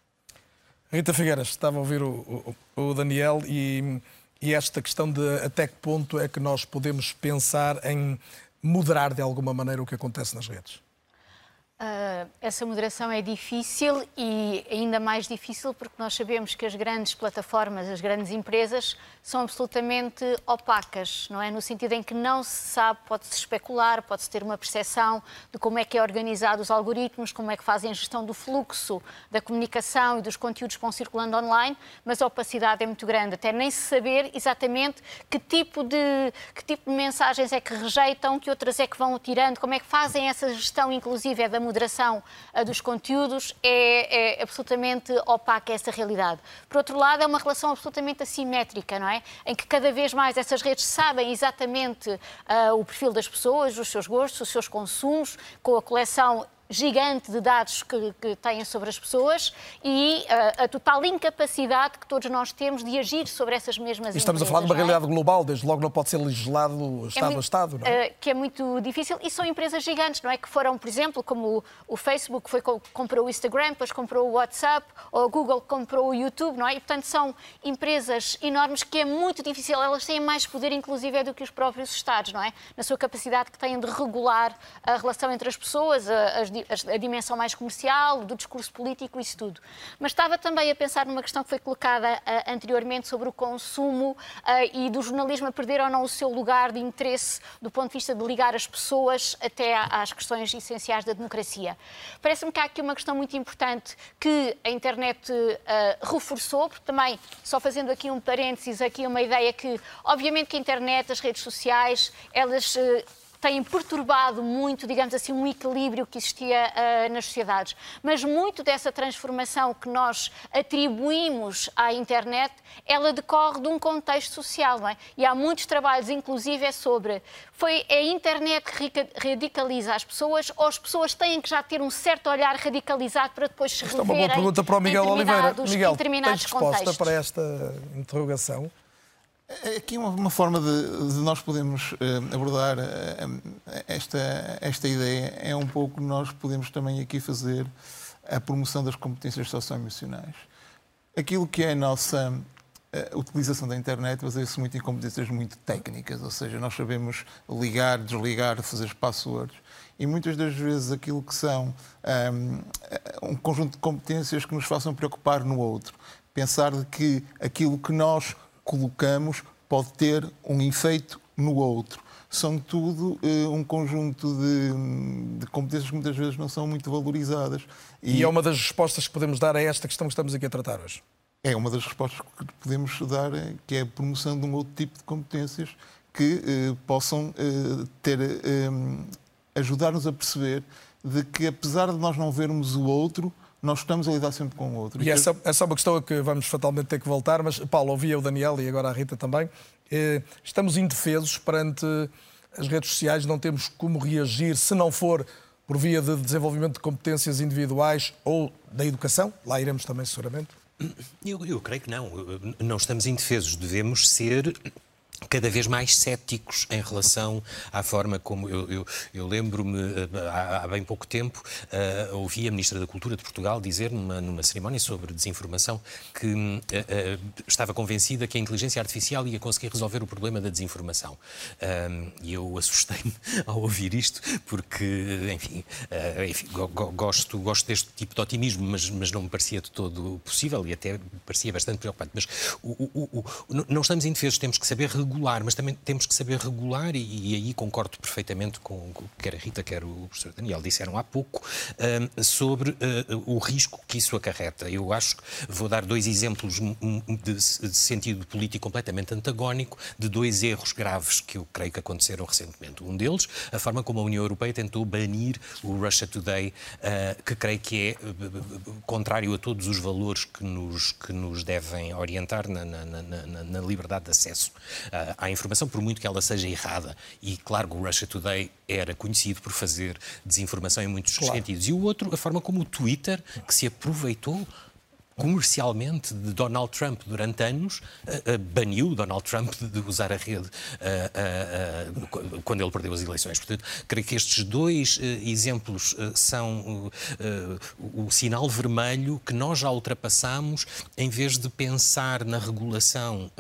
Rita Figueiras, estava a ouvir o, o, o Daniel e, e, esta questão de até que ponto é que nós podemos pensar em moderar de alguma maneira o que acontece nas redes. Uh, essa moderação é difícil e ainda mais difícil porque nós sabemos que as grandes plataformas, as grandes empresas, são absolutamente opacas, não é? No sentido em que não se sabe, pode-se especular, pode-se ter uma percepção de como é que é organizado os algoritmos, como é que fazem a gestão do fluxo da comunicação e dos conteúdos que vão circulando online, mas a opacidade é muito grande, até nem se saber exatamente que tipo de, que tipo de mensagens é que rejeitam, que outras é que vão tirando, como é que fazem essa gestão, inclusive, é da moderação dos conteúdos é, é absolutamente opaca essa realidade. Por outro lado, é uma relação absolutamente assimétrica, não é? Em que cada vez mais essas redes sabem exatamente uh, o perfil das pessoas, os seus gostos, os seus consumos, com a coleção gigante de dados que, que têm sobre as pessoas e uh, a total incapacidade que todos nós temos de agir sobre essas mesmas e Estamos empresas, a falar de uma é? realidade global, desde logo não pode ser legislado Estado é, a Estado, não é? Uh, que é muito difícil e são empresas gigantes, não é? Que foram, por exemplo, como o, o Facebook foi, comprou o Instagram, depois comprou o WhatsApp, ou a Google comprou o YouTube, não é? E, portanto, são empresas enormes que é muito difícil, elas têm mais poder, inclusive, do que os próprios Estados, não é? Na sua capacidade que têm de regular a relação entre as pessoas, as, a dimensão mais comercial, do discurso político, isso tudo. Mas estava também a pensar numa questão que foi colocada uh, anteriormente sobre o consumo uh, e do jornalismo a perder ou não o seu lugar de interesse do ponto de vista de ligar as pessoas até às questões essenciais da democracia. Parece-me que há aqui uma questão muito importante que a internet uh, reforçou, porque também, só fazendo aqui um parênteses, aqui uma ideia que, obviamente que a internet, as redes sociais, elas têm perturbado muito, digamos assim, um equilíbrio que existia uh, nas sociedades. Mas muito dessa transformação que nós atribuímos à internet, ela decorre de um contexto social, não é? E há muitos trabalhos, inclusive, é sobre foi a internet que radicaliza as pessoas ou as pessoas têm que já ter um certo olhar radicalizado para depois se Esta é uma boa pergunta para o Miguel Oliveira. Miguel, tens resposta contextos. para esta interrogação? É aqui uma, uma forma de, de, nós podermos uh, abordar uh, esta, esta ideia é um pouco nós podemos também aqui fazer a promoção das competências socioemocionais. Aquilo que é a nossa utilização da internet baseia-se muito em competências muito técnicas, ou seja, nós sabemos ligar, desligar, fazer passwords e muitas das vezes aquilo que são um, um conjunto de competências que nos façam preocupar no outro. Pensar de que aquilo que nós colocamos pode ter um efeito no outro. São tudo uh, um conjunto de, de, competências que muitas vezes não são muito valorizadas. E... e é uma das respostas que podemos dar a esta questão que estamos aqui a tratar hoje. é uma das respostas que podemos dar, é, que é a promoção de um outro tipo de competências que eh, possam eh, ter, eh, ajudar-nos a perceber de que, apesar de nós não vermos o outro, nós estamos a lidar sempre com o outro. E essa, essa é uma questão a que vamos fatalmente ter que voltar, mas, Paulo, ouvia o Daniel e agora a Rita também. Eh, estamos indefesos perante as redes sociais, não temos como reagir se não for por via de desenvolvimento de competências individuais ou da educação. Lá iremos também, seguramente. Eu, eu creio que não. Não estamos indefesos. Devemos ser cada vez mais céticos em relação à forma como eu, eu, eu lembro-me eh, há, há, bem pouco tempo uh, ouvi a Ministra da Cultura de Portugal dizer numa, numa cerimónia sobre desinformação que uh, uh, estava convencida que a inteligência artificial ia conseguir resolver o problema da desinformação. E eu assustei-me ao ouvir isto porque enfim, enfim go, go, gosto gosto deste tipo de otimismo mas mas não me parecia de todo possível e até parecia bastante preocupante. Mas o, o, o, não estamos indefesos temos que saber regular regular, mas também temos que saber regular, e, e aí concordo perfeitamente com o que a Rita, quer o professor Daniel disseram há pouco, um, sobre uh, o risco que isso acarreta. Eu acho que vou dar dois exemplos de, de sentido político completamente antagónico de dois erros graves que eu creio que aconteceram recentemente. Um deles, a forma como a União Europeia tentou banir o Russia Today, uh, que creio que é uh, contrário a todos os valores que nos, que nos devem orientar na, na, na, na liberdade de acesso à informação, por muito que ela seja errada. E claro que o Russia Today era conhecido por fazer desinformação em muitos claro. sentidos. E o outro, a forma como o Twitter, que se aproveitou comercialmente de Donald Trump durante anos, uh, uh, baniu Donald Trump de usar a rede uh, quando ele perdeu as eleições. Portanto, creio que estes dois exemplos são o sinal vermelho que nós já ultrapassamos em vez de pensar na regulação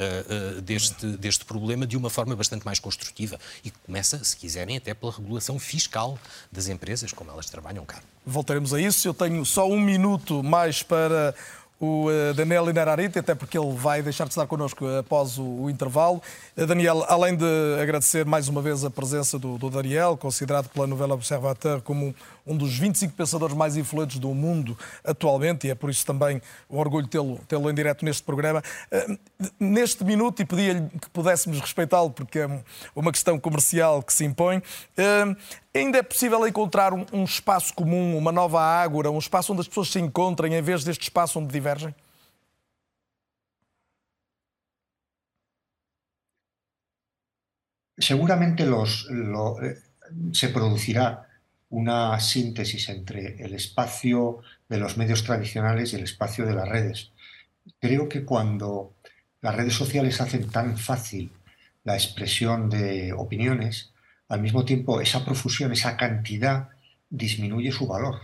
deste, deste problema de uma forma bastante mais construtiva. E começa, se quiserem, até pela regulação fiscal das empresas, como elas trabalham cá. Voltaremos a isso. Eu tenho só um minuto mais para o eh, Daniel Inararite, até porque ele vai deixar de estar connosco após o, o intervalo. Eh, Daniel, além de agradecer mais uma vez a presença do, do Daniel, considerado pela novela Observateur como um dos 25 pensadores mais influentes do mundo atualmente, e é por isso também um orgulho tê-lo tê, em direto neste programa. Eh, neste minuto, e pedia-lhe que pudéssemos respeitá-lo, porque é uma questão comercial que se impõe, Ainda é possível encontrar um, um, espaço comum, uma nova ágora, um espaço onde as pessoas se encontrem em vez deste espaço onde divergem? Seguramente los, lo, eh, se producirá una síntesis entre el espacio de los medios tradicionales y el espacio de las redes. Creo que cuando las redes sociales hacen tan fácil la expresión de opiniones, al mismo tiempo esa profusión, esa cantidad disminuye su valor.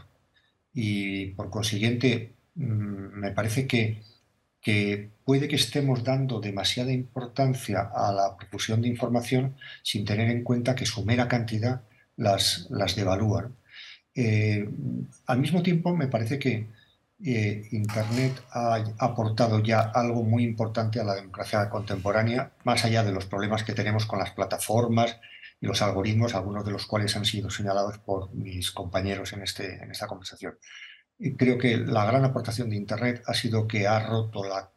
Y por consiguiente, mm, me parece que, que puede que estemos dando demasiada importancia a la profusión de información sin tener en cuenta que su mera cantidad las, las devalúa. Eh, al mismo tiempo, me parece que eh, Internet ha aportado ya algo muy importante a la democracia contemporánea, más allá de los problemas que tenemos con las plataformas y los algoritmos, algunos de los cuales han sido señalados por mis compañeros en, este, en esta conversación. Y creo que la gran aportación de Internet ha sido que ha roto la,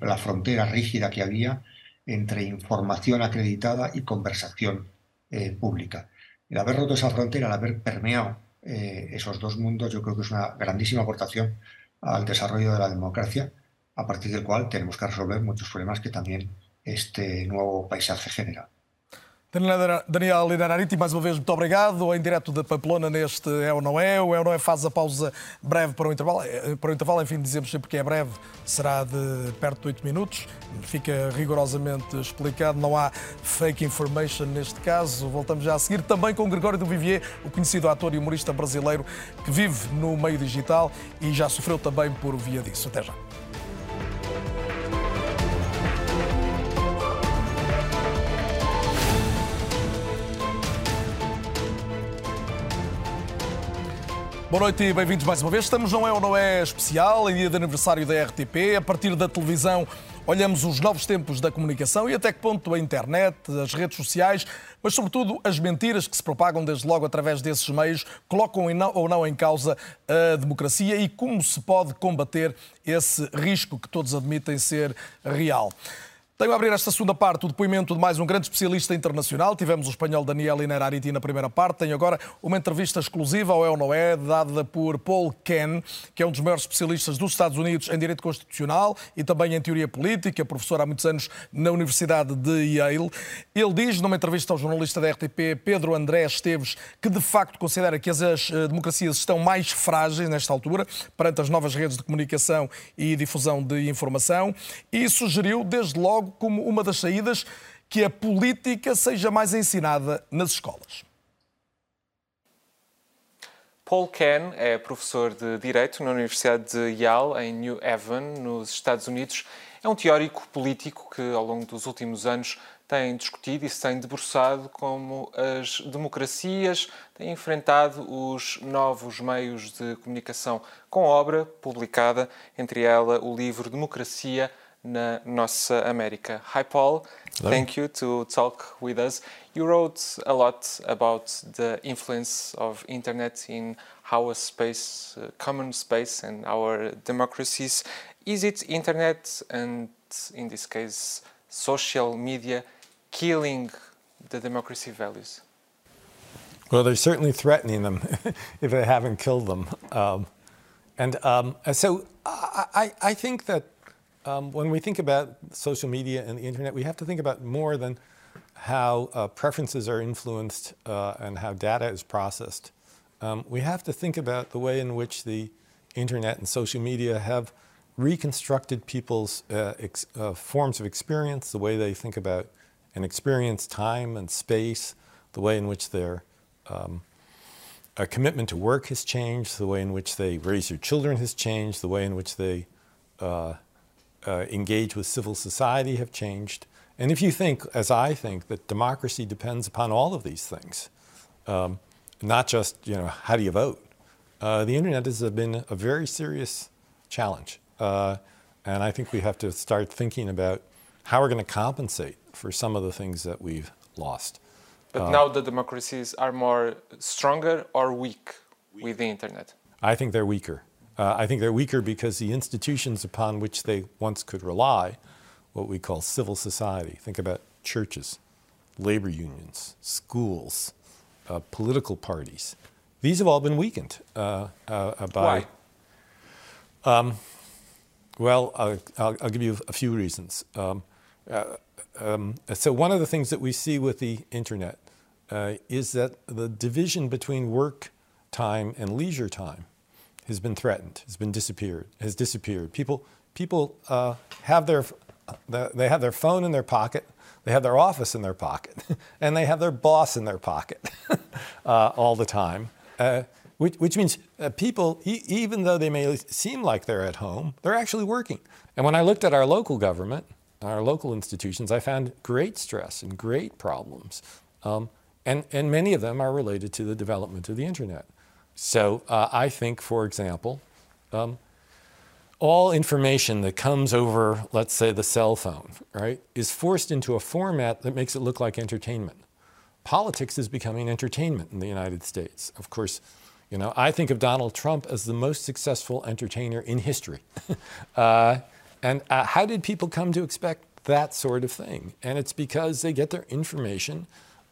la frontera rígida que había entre información acreditada y conversación eh, pública. El haber roto esa frontera, el haber permeado eh, esos dos mundos, yo creo que es una grandísima aportación al desarrollo de la democracia, a partir del cual tenemos que resolver muchos problemas que también este nuevo paisaje genera. Daniel Linarariti, mais uma vez, muito obrigado. Em direto da Pamplona, neste É ou Não É. O É ou Não É faz a pausa breve para o intervalo. Eh, para o intervalo, enfim, dizemos sempre que é breve, será de perto de 8 minutos. Fica rigorosamente explicado, não há fake information neste caso. Voltamos já a seguir também com Gregório do Vivier, o conhecido ator e humorista brasileiro que vive no meio digital e já sofreu também por via disso. Até já. Boa noite e bem-vindos mais uma vez. Estamos não é ou não é especial, em dia de aniversário da RTP. A partir da televisão, Olhamos os novos tempos da comunicação e até que ponto a internet, as redes sociais, mas sobretudo as mentiras que se propagam desde logo através desses meios, colocam ou não em causa a democracia e como se pode combater esse risco que todos admitem ser real. Tenho a abrir esta segunda parte o depoimento de mais um grande especialista internacional. Tivemos o espanhol Daniel Inerariti na primeira parte. Tenho agora uma entrevista exclusiva ao É ou Não É, dada por Paul Ken, que é um dos maiores especialistas dos Estados Unidos em Direito Constitucional e também em Teoria Política, professor há muitos anos na Universidade de Yale. Ele diz, numa entrevista ao jornalista da RTP, Pedro André Esteves, que de facto considera que as eh, democracias estão mais frágeis nesta altura, perante as novas redes de comunicação e difusão de informação, e sugeriu, desde logo, logo como uma das saídas que a política seja mais ensinada nas escolas. Paul Ken é professor de Direito na Universidade de Yale, em New Haven, nos Estados Unidos. É um teórico político que, ao longo dos últimos anos, tem discutido e se tem debruçado como as democracias têm enfrentado os novos meios de comunicação com obra publicada, entre ela o livro Democracia na nossa América. Hi, Paul. Hello. Thank you to talk with us. You wrote a lot about the influence of internet in our space, uh, common space, and our democracies. Is it internet and, in this case, social media killing the democracy values? Well, they're certainly threatening them if they haven't killed them. Um, and um, so I, I, I think that um, when we think about social media and the internet, we have to think about more than how uh, preferences are influenced uh, and how data is processed. Um, we have to think about the way in which the internet and social media have reconstructed people's uh, uh, forms of experience, the way they think about and experience time and space, the way in which their um, commitment to work has changed, the way in which they raise their children has changed, the way in which they uh, uh, engage with civil society have changed. And if you think, as I think, that democracy depends upon all of these things, um, not just you know how do you vote, uh, the internet has been a very serious challenge, uh, and I think we have to start thinking about how we're going to compensate for some of the things that we've lost. But uh, now the democracies are more stronger or weak with the internet. I think they're weaker. Uh, I think they're weaker because the institutions upon which they once could rely, what we call civil society, think about churches, labor unions, schools, uh, political parties, these have all been weakened uh, uh by. Why? Um, well, I'll, I'll, I'll, give you a few reasons. Um, uh, um, so, one of the things that we see with the internet uh, is that the division between work time and leisure time has been threatened, has been disappeared, has disappeared. People, people uh, have their, they have their phone in their pocket, they have their office in their pocket, and they have their boss in their pocket uh, all the time. Uh, which, which, means uh, people, e- even though they may seem like they're at home, they're actually working. And when I looked at our local government, our local institutions, I found great stress and great problems. Um, and, and many of them are related to the development of the internet. So uh, I think, for example, um, all information that comes over, let's say, the cell phone, right, is forced into a format that makes it look like entertainment. Politics is becoming entertainment in the United States. Of course, you know, I think of Donald Trump as the most successful entertainer in history. uh, and uh, how did people come to expect that sort of thing? And it's because they get their information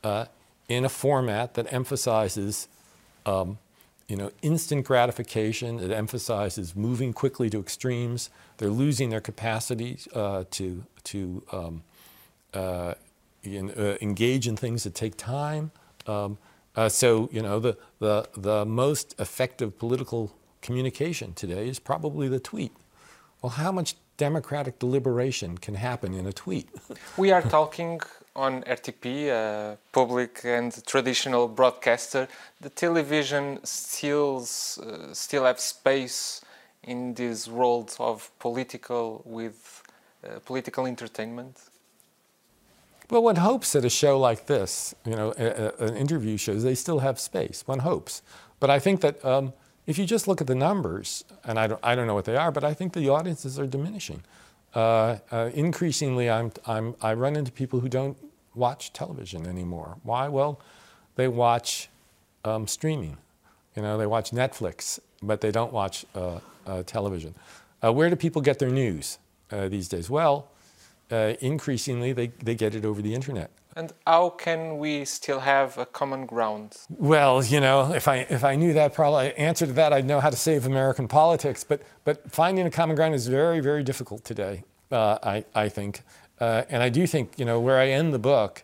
uh, in a format that emphasizes um, you know, instant gratification. It emphasizes moving quickly to extremes. They're losing their capacity uh, to, to um, uh, in, uh, engage in things that take time. Um, uh, so, you know, the, the, the most effective political communication today is probably the tweet. Well, how much democratic deliberation can happen in a tweet? we are talking on RTP, a public and traditional broadcaster, the television still uh, still have space in this world of political with uh, political entertainment? Well, one hopes that a show like this, you know, a, a, an interview shows, they still have space. One hopes, but I think that um, if you just look at the numbers, and I don't, I don't know what they are, but I think the audiences are diminishing. Uh, uh, increasingly I'm, I'm, I run into people who don't watch television anymore. Why? Well, they watch um, streaming. You know, they watch Netflix, but they don't watch uh, uh television. Uh, where do people get their news these days? Well, increasingly they, they get it over the internet. And how can we still have a common ground? Well, you know, if I if I knew that probably answer to that, I'd know how to save American politics. But but finding a common ground is very very difficult today. Uh, I I think, uh, and I do think you know where I end the book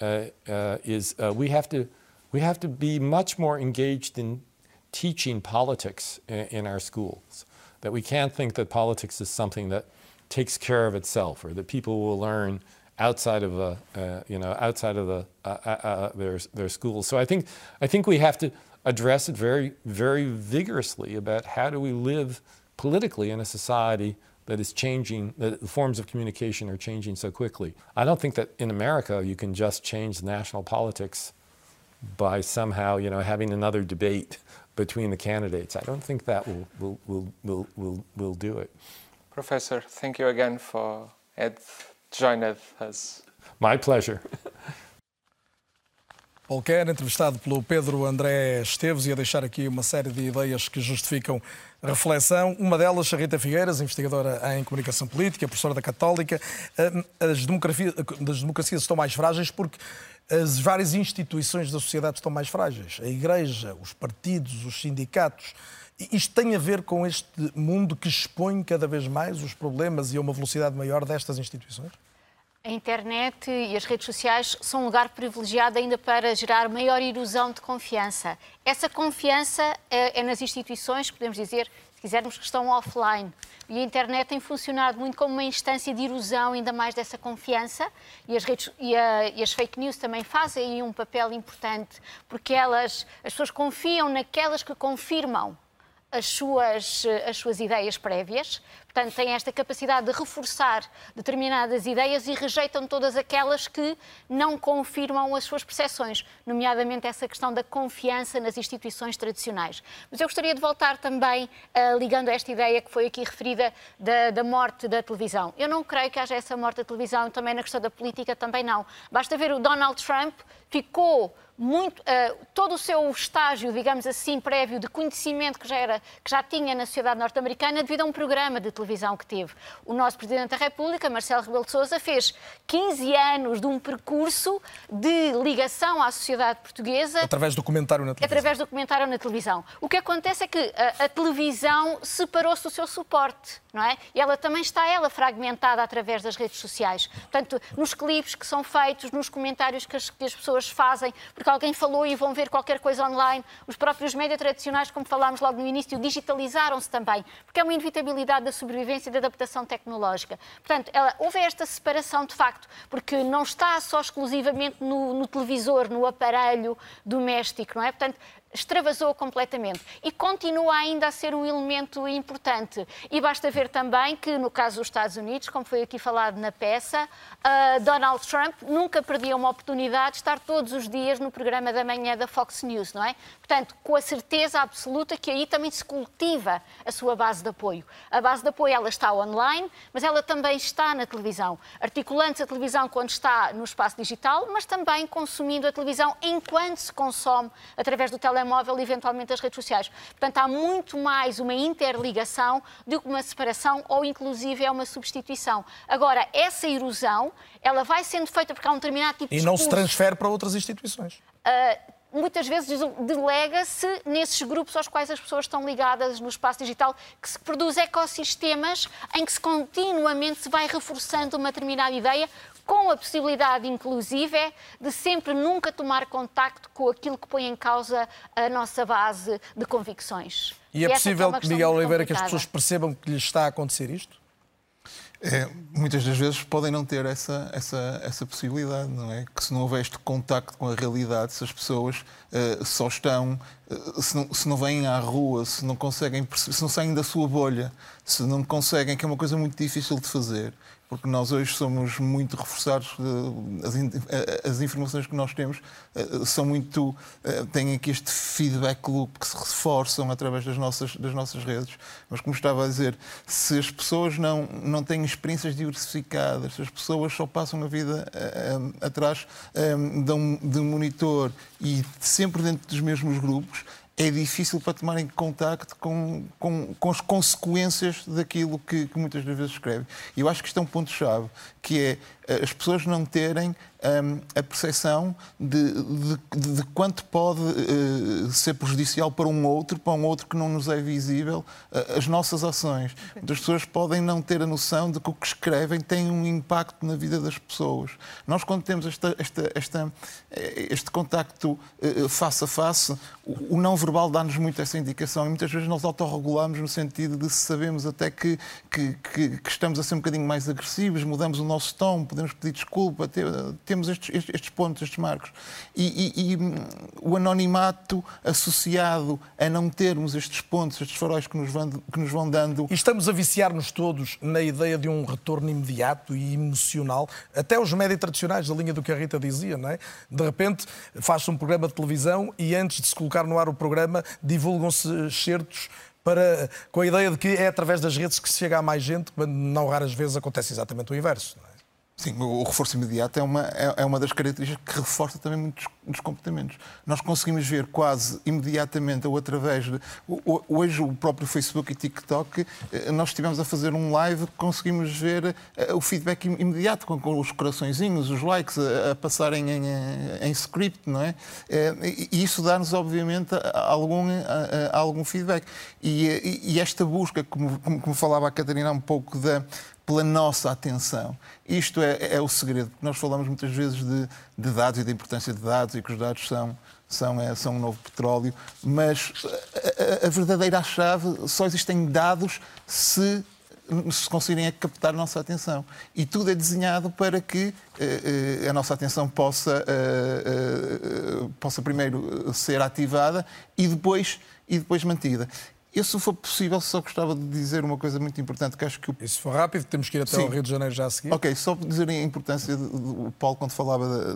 uh, uh is uh, we have to we have to be much more engaged in teaching politics in, in our schools. That we can't think that politics is something that takes care of itself or that people will learn outside of a, uh, you know outside of the, uh, uh, uh, their their schools. So I think I think we have to address it very very vigorously about how do we live politically in a society that is changing, that the forms of communication are changing so quickly. I don't think that in America you can just change national politics by somehow, you know, having another debate between the candidates. I don't think that will, will, will, will, will, will do it. Professor, thank you again for Ed joined us. My pleasure. Paul Kerr, entrevistado pelo Pedro André Esteves, ia deixar aqui uma série de ideias que justificam a reflexão. Uma delas, a Rita Figueiras, investigadora em comunicação política, professora da Católica. As democracias, as democracias estão mais frágeis porque as várias instituições da sociedade estão mais frágeis. A Igreja, os partidos, os sindicatos. Isto tem a ver com este mundo que expõe cada vez mais os problemas e a uma velocidade maior destas instituições? A internet e as redes sociais são um lugar privilegiado ainda para gerar maior erosão de confiança. Essa confiança é, é nas instituições, podemos dizer, se quisermos, que estão offline. E a internet tem funcionado muito como uma instância de erosão ainda mais dessa confiança e as, redes, e, a, e as fake news também fazem aí um papel importante porque elas, as pessoas confiam naquelas que confirmam as suas, as suas ideias prévias, portanto, têm esta capacidade de reforçar determinadas ideias e rejeitam todas aquelas que não confirmam as suas percepções, nomeadamente essa questão da confiança nas instituições tradicionais. Mas eu gostaria de voltar também, uh, ligando a esta ideia que foi aqui referida da, da morte da televisão. Eu não creio que haja essa morte da televisão, também na questão da política, também não. Basta ver o Donald Trump ficou muito, uh, todo o seu estágio, digamos assim, prévio de conhecimento que já, era, que já tinha na sociedade norte-americana devido a um programa de televisão que teve. O nosso Presidente da República, Marcelo Rebelo de Sousa, fez 15 anos de um percurso de ligação à sociedade portuguesa. Através do comentário na televisão. Através do comentário na televisão. O que acontece é que a, a televisão separou-se do seu suporte, não é? E ela também está, ela, fragmentada através das redes sociais. Portanto, nos clipes que são feitos, nos comentários que as, que as pessoas fazem, porque alguém falou e vão ver qualquer coisa online. Os próprios médias tradicionais, como falámos logo no início, digitalizaram-se também, porque é uma inevitabilidade da sobrevivência e da adaptação tecnológica. Portanto, ela, houve esta separação de facto, porque não está só exclusivamente no, no televisor, no aparelho doméstico, não é? Portanto, extravasou completamente e continua ainda a ser um elemento importante. E basta ver também que, no caso dos Estados Unidos, como foi aqui falado na peça, uh, Donald Trump nunca perdia uma oportunidade de estar todos os dias no programa da manhã da Fox News, não é? Portanto, com a certeza absoluta que aí também se cultiva a sua base de apoio. A base de apoio ela está online, mas ela também está na televisão, articulando-se a televisão quando está no espaço digital, mas também consumindo a televisão enquanto se consome através do telemóvel e eventualmente as redes sociais. Portanto, há muito mais uma interligação do que uma separação ou inclusive é uma substituição. Agora, essa erosão, ela vai sendo feita porque há um determinado tipo de E não se transfere para outras instituições. Uh, muitas vezes delega-se nesses grupos aos quais as pessoas estão ligadas no espaço digital, que se produz ecossistemas em que se continuamente se vai reforçando uma determinada ideia, com a possibilidade, inclusive, de sempre nunca tomar contacto com aquilo que põe em causa a nossa base de convicções. E, é e é possível, é Miguel Oliveira, que as pessoas percebam que lhes está a acontecer isto? É, muitas das vezes podem não ter essa, essa, essa possibilidade, não é? Que se não houver este contacto com a realidade, se as pessoas uh, só estão, uh, se, não, se não vêm à rua, se não conseguem, se não saem da sua bolha, se não conseguem, que é uma coisa muito difícil de fazer, porque nós hoje somos muito reforçados, as, as informações que nós temos são muito, têm aqui este feedback loop que se reforçam através das nossas, das nossas redes. Mas, como estava a dizer, se as pessoas não, não têm experiências diversificadas, se as pessoas só passam a vida atrás um, de um monitor e sempre dentro dos mesmos grupos, é difícil para tomarem contacto com, com, com as consequências daquilo que, que muitas das vezes escreve. E eu acho que isto é um ponto-chave, que é as pessoas não terem um, a percepção de, de, de quanto pode uh, ser prejudicial para um outro, para um outro que não nos é visível, uh, as nossas ações. As pessoas podem não ter a noção de que o que escrevem tem um impacto na vida das pessoas. Nós, quando temos esta, esta, esta, este contacto uh, face a face, o, o não verbal dá-nos muito essa indicação e muitas vezes nós autorregulamos no sentido de sabemos até que, que, que, que estamos a ser um bocadinho mais agressivos, mudamos o nosso tom, podemos pedir desculpa, temos estes, estes, pontos, estes marcos. E, e, e, hum, o anonimato associado a não termos estes pontos, estes faróis que nos vão, que nos vão dando. E estamos a viciar-nos todos na ideia de um retorno imediato e emocional, até os médias tradicionais, da linha do que a Rita dizia, não é? De repente faz-se um programa de televisão e antes de se colocar no ar o programa divulgam-se excertos para, com a ideia de que é através das redes que se chega a mais gente, quando não raras vezes acontece exatamente o inverso. Sim, o reforço imediato é uma, é, é uma das características que reforça também muitos dos comportamentos. Nós conseguimos ver quase imediatamente ou através de. Hoje, o próprio Facebook e TikTok, eh, nós estivemos a fazer um live, conseguimos ver eh, o feedback imediato, com, os coraçõezinhos, os likes a, passarem em, em, script, não é? Eh, e isso dá-nos, obviamente, algum, algum feedback. E, e esta busca, como, como falava a Catarina um pouco da pela nossa atenção. Isto é, é o segredo, porque nós falamos muitas vezes de, de, dados e da importância de dados e que os dados são, são, é, são um novo petróleo, mas a, a, verdadeira chave só existem dados se se conseguirem captar a nossa atenção. E tudo é desenhado para que uh, uh, a nossa atenção possa, uh, possa primeiro ser ativada e depois, e depois mantida. Eu, se for possível, só gostava de dizer uma coisa muito importante que acho que... O... Isso for rápido, temos que ir até Sim. ao Rio de Janeiro já a seguir. Ok, só dizer a importância do Paulo quando falava da,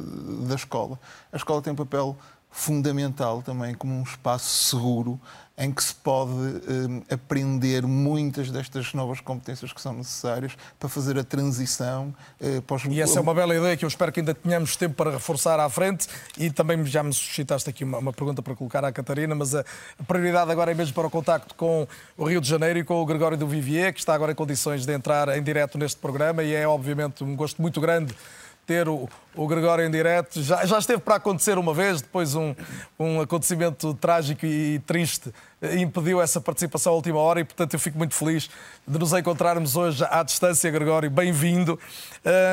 da escola. A escola tem um papel fundamental também como um espaço seguro em que se pode um, aprender muitas destas novas competências que são necessárias para fazer a transição uh, para os... E essa é uma bela ideia que eu espero que ainda tenhamos tempo para reforçar à frente. E também já me suscitaste aqui uma, uma pergunta para colocar à Catarina, mas a, a, prioridade agora é mesmo para o contacto com o Rio de Janeiro e com o Gregório do Vivier, que está agora em condições de entrar em direto neste programa. E é obviamente um gosto muito grande ter o, o Gregório em direto. Já, já esteve para acontecer uma vez, depois um, um acontecimento trágico e triste impediu essa participação à última hora e, portanto, eu fico muito feliz de nos encontrarmos hoje à distância, Gregório. Bem-vindo.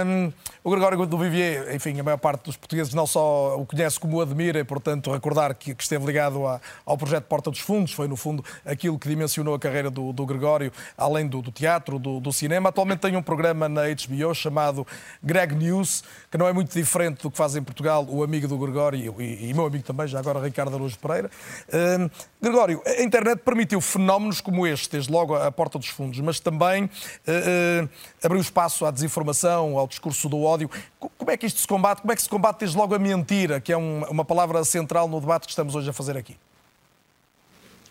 Um, o Gregório do Vivier, enfim, a maior parte dos portugueses não só o conhece como o admira, e, portanto, recordar que, que esteve ligado a, ao projeto Porta dos Fundos, foi, no fundo, aquilo que dimensionou a carreira do, do Gregório, além do, do teatro, do, do, cinema. Atualmente tem um programa na HBO chamado Greg News, que não é muito diferente do que faz em Portugal o amigo do Gregório e, e meu amigo também, já agora Ricardo Araújo Pereira. Um, Gregório, a internet permitiu fenómenos como este, desde logo a porta dos fundos, mas também uh, uh, abriu espaço à desinformação, ao discurso do ódio. Como é que isto se combate? Como é que se combate desde logo a mentira, que é um, uma palavra central no debate que estamos hoje a fazer aqui?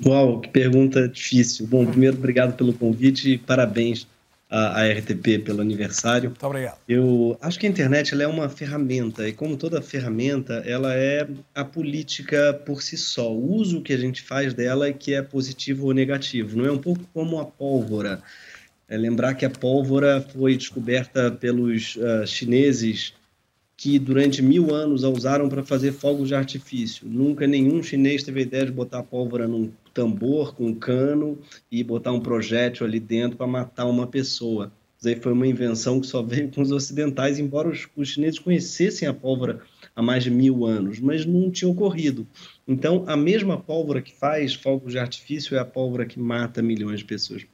Uau, que pergunta difícil. Bom, primeiro, obrigado pelo convite e parabéns a, a, RTP pelo aniversário. Muito obrigado. Eu acho que a internet é uma ferramenta, e como toda ferramenta, ela é a política por si só. O uso que a gente faz dela é que é positivo ou negativo. Não é um pouco como a pólvora. É lembrar que a pólvora foi descoberta pelos uh, chineses que durante mil anos a usaram para fazer fogos de artifício. Nunca nenhum chinês teve a ideia de botar pólvora num tambor com cano e botar um projétil ali dentro para matar uma pessoa. Isso aí foi uma invenção que só veio com os ocidentais, embora os, os chineses conhecessem a pólvora há mais de mil anos, mas não tinha ocorrido. Então, a mesma pólvora que faz fogos de artifício é a pólvora que mata milhões de pessoas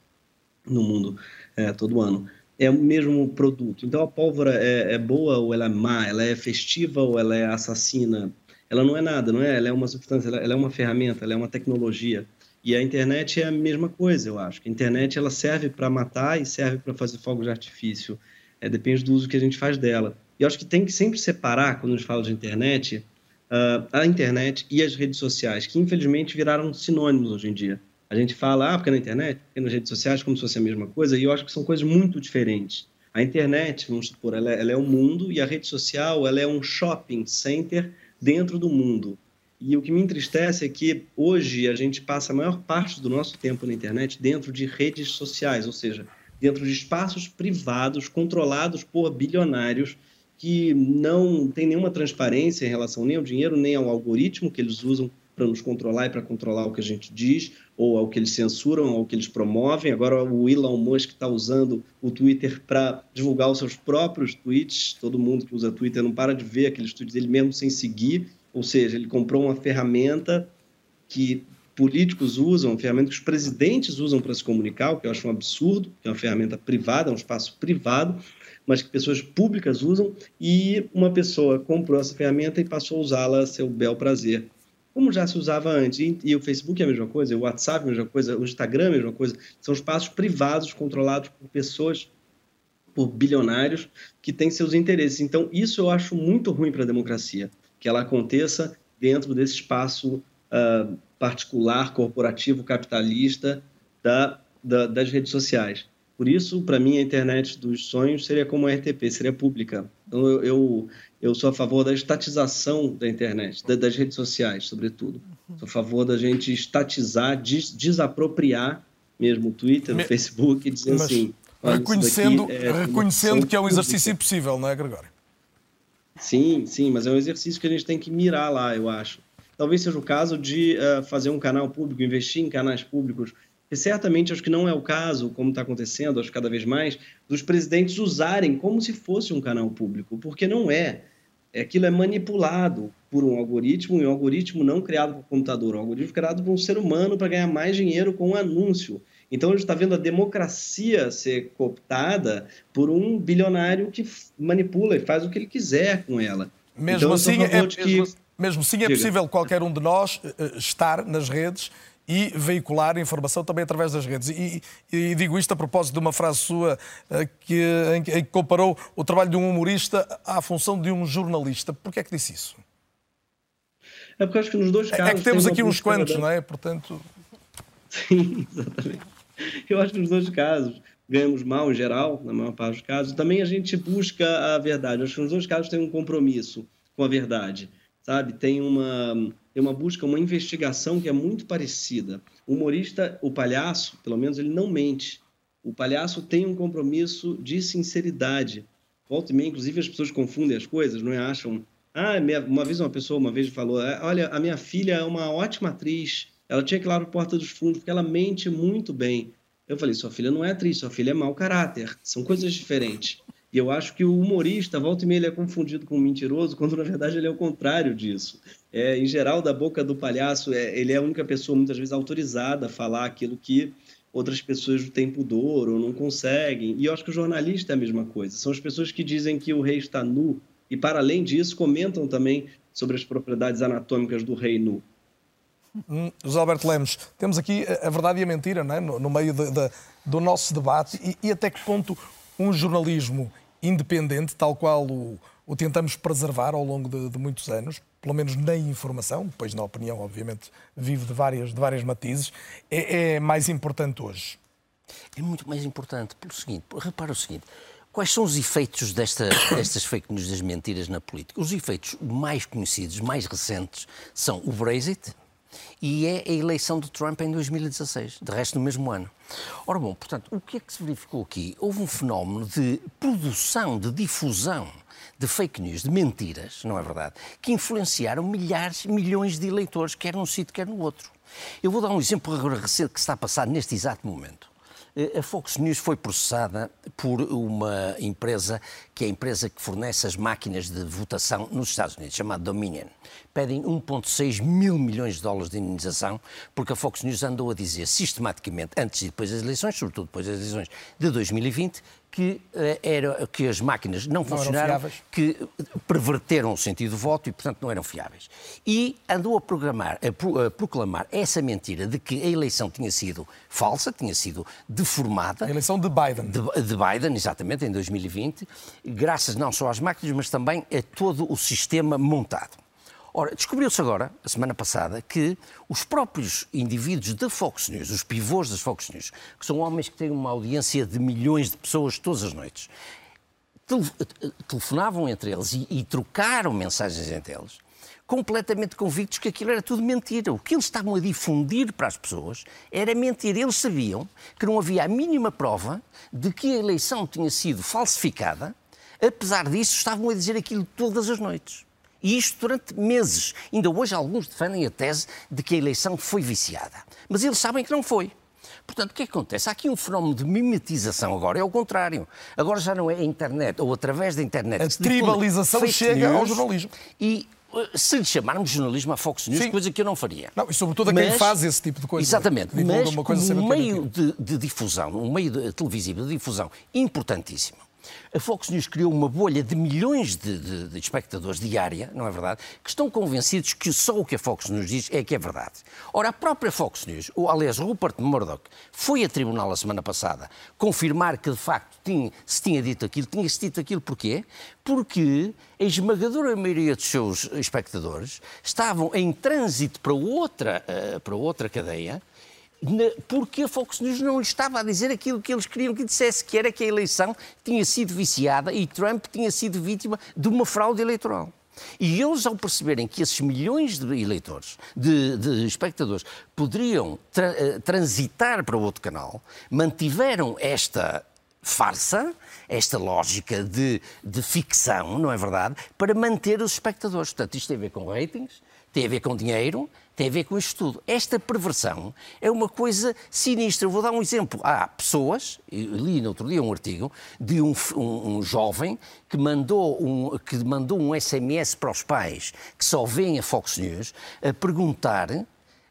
no mundo é, todo ano. É o mesmo produto. Então, a pólvora é, é boa ou ela é má? Ela é festiva ou ela é assassina? Ela não é nada, não é? Ela é uma substância, ela é uma ferramenta, ela é uma tecnologia. E a internet é a mesma coisa, eu acho. A internet ela serve para matar e serve para fazer fogos de artifício. é, depende do uso que a gente faz dela. E eu acho que tem que sempre separar, quando a gente fala de internet, uh, a internet e as redes sociais, que infelizmente viraram sinônimos hoje em dia. A gente fala, ah, porque na internet, porque nas redes sociais, como se fosse a mesma coisa, e eu acho que são coisas muito diferentes. A internet, vamos supor, ela, é, ela é o mundo, e a rede social, ela é um shopping center dentro do mundo. E o que me entristece é que hoje a gente passa a maior parte do nosso tempo na internet dentro de redes sociais, ou seja, dentro de espaços privados controlados por bilionários que não tem nenhuma transparência em relação nem ao dinheiro, nem ao algoritmo que eles usam para nos controlar e para controlar o que a gente diz, ou ao que eles censuram, ou ao que eles promovem. Agora o Elon Musk está usando o Twitter para divulgar os seus próprios tweets. Todo mundo que usa Twitter não para de ver aqueles tweets dele mesmo sem seguir. Ou seja, ele comprou uma ferramenta que políticos usam, uma ferramenta que os presidentes usam para se comunicar, o que eu acho um absurdo, que é uma ferramenta privada, é um espaço privado, mas que pessoas públicas usam, e uma pessoa comprou essa ferramenta e passou a usá-la a seu bel prazer. Como já se usava antes, e, o Facebook é a mesma coisa, o WhatsApp é a mesma coisa, o Instagram é a mesma coisa, são espaços privados controlados por pessoas, por bilionários, que têm seus interesses. Então, isso eu acho muito ruim para a democracia, que ela aconteça dentro desse espaço uh, particular, corporativo, capitalista da, da, das redes sociais. Por isso, para mim, a internet dos sonhos seria como a RTP, seria pública. Então, eu, eu, eu sou a favor da estatização da internet, da, das redes sociais, sobretudo. Sou a favor da gente estatizar, des, desapropriar mesmo o Twitter, o Facebook, e dizer assim... Reconhecendo, é reconhecendo que é um exercício impossível, não é, Gregório? Sim, sim, mas é um exercício que a gente tem que mirar lá, eu acho. Talvez seja o caso de uh, fazer um canal público, investir em canais públicos e certamente acho que não é o caso, como está acontecendo, acho cada vez mais, dos presidentes usarem como se fosse um canal público, porque não é. Aquilo é manipulado por um algoritmo, e um algoritmo não criado por computador, um algoritmo criado por um ser humano para ganhar mais dinheiro com um anúncio. Então a gente está vendo a democracia ser cooptada por um bilionário que manipula e faz o que ele quiser com ela. Mesmo então, assim, é, que... mesmo, mesmo assim é possível qualquer um de nós uh, estar nas redes e veicular informação também através das redes. E, e, digo isto a propósito de uma frase sua eh, que, em, que comparou o trabalho de um humorista à função de um jornalista. Por que é que disse isso? É porque acho que nos dois casos. É que temos aqui uns quantos, não é? Portanto. Sim, exatamente. Eu acho que nos dois casos ganhamos mal em geral, na maior parte dos casos. Também a gente busca a verdade. Acho que nos dois casos tem um compromisso com a verdade, sabe? Tem uma tem uma busca, uma investigação que é muito parecida. O humorista, o palhaço, pelo menos ele não mente. O palhaço tem um compromisso de sinceridade. Volta e meia, inclusive as pessoas confundem as coisas, não é? Acham. Ah, uma vez uma pessoa uma vez falou: é, olha, a minha filha é uma ótima atriz, ela tinha que ir lá no Porta dos Fundos, porque ela mente muito bem. Eu falei: sua filha não é atriz, sua filha é mau caráter. São coisas diferentes. E eu acho que o humorista, volta e meia, ele é confundido com um mentiroso, quando na verdade ele é o contrário disso. É, em geral, da boca do palhaço, é, ele é a única pessoa muitas vezes autorizada a falar aquilo que outras pessoas têm pudor ou não conseguem. E eu acho que o jornalista é a mesma coisa. São as pessoas que dizem que o rei está nu e, para além disso, comentam também sobre as propriedades anatômicas do rei nu. Hum, José Alberto Lemos, temos aqui a verdade e a mentira não é? no, no meio de, de, do nosso debate e, e até que ponto um jornalismo independente, tal qual o, o tentamos preservar ao longo de, de, muitos anos, pelo menos na informação, depois na opinião, obviamente, vive de várias, de várias matizes, é, é mais importante hoje? É muito mais importante pelo seguinte, repara o seguinte, Quais são os efeitos desta, destas fake news das mentiras na política? Os efeitos mais conhecidos, mais recentes, são o Brexit, e é a eleição de Trump em 2016, de resto no mesmo ano. Ora bom, portanto, o que é que se verificou aqui? Houve um fenómeno de produção, de difusão de fake news, de mentiras, não é verdade? Que influenciaram milhares, milhões de eleitores, quer num sítio, quer no outro. Eu vou dar um exemplo recente que está a passar neste exato momento. Eh, a Fox News foi processada por uma empresa que é a empresa que fornece as máquinas de votação nos Estados Unidos, chamada Dominion. Pedem 1,6 mil milhões de dólares de indenização, porque a Fox News andou a dizer sistematicamente, antes e depois das eleições, sobretudo depois das eleições de 2020, que, uh, era, que as máquinas não, não funcionaram, que perverteram o sentido do voto e, portanto, não eram fiáveis. E andou a, programar, a, pro, a proclamar essa mentira de que a eleição tinha sido falsa, tinha sido deformada. A eleição de Biden. De, de Biden, exatamente, em 2020, graças não só às máquinas, mas também a todo o sistema montado. Ora, descobriu-se agora, a semana passada, que os próprios indivíduos da Fox News, os pivôs das Fox News, que são homens que têm uma audiência de milhões de pessoas todas as noites, telefonavam entre eles e, e trocaram mensagens entre eles, completamente convictos que aquilo era tudo mentira. O que eles estavam a difundir para as pessoas era mentira. Eles sabiam que não havia a mínima prova de que a eleição tinha sido falsificada, apesar disso, estavam a dizer aquilo todas as noites. E isto durante meses. Ainda hoje alguns defendem a tese de que a eleição foi viciada. Mas eles sabem que não foi. Portanto, o que, é que acontece? Há aqui um fenómeno de mimetização agora, é o contrário. Agora já não é a internet ou através da internet. A tribalização chega ao jornalismo. E uh, se lhe chamarmos jornalismo a Fox News, Sim. coisa que eu não faria. Não, e sobretudo a quem faz esse tipo de coisa. Exatamente, mas um meio de, de, difusão, um meio de, televisivo de difusão importantíssimo a Fox News criou uma bolha de milhões de, de, de, espectadores diária, não é verdade? Que estão convencidos que só o que a Fox News diz é que é verdade. Ora, a própria Fox News, ou aliás, Rupert Murdoch, foi a tribunal a semana passada confirmar que de facto tinha, se tinha dito aquilo. Tinha-se dito aquilo porquê? Porque a esmagadora maioria dos seus espectadores estavam em trânsito para outra, uh, para outra cadeia porque a Fox News não lhe estava a dizer aquilo que eles queriam que dissesse, que era que a eleição tinha sido viciada e Trump tinha sido vítima de uma fraude eleitoral. E eles, ao perceberem que esses milhões de eleitores, de, de espectadores, poderiam tra eh, transitar para outro canal, mantiveram esta farsa, esta lógica de, de ficção, não é verdade, para manter os espectadores. Portanto, isto tem a ver com ratings, tem a ver com dinheiro, tem a ver com isto tudo. Esta perversão é uma coisa sinistra. Eu vou dar um exemplo. Há pessoas, li no outro dia um artigo, de um, um, um jovem que mandou um, que mandou um SMS para os pais que só veem a Fox News a perguntar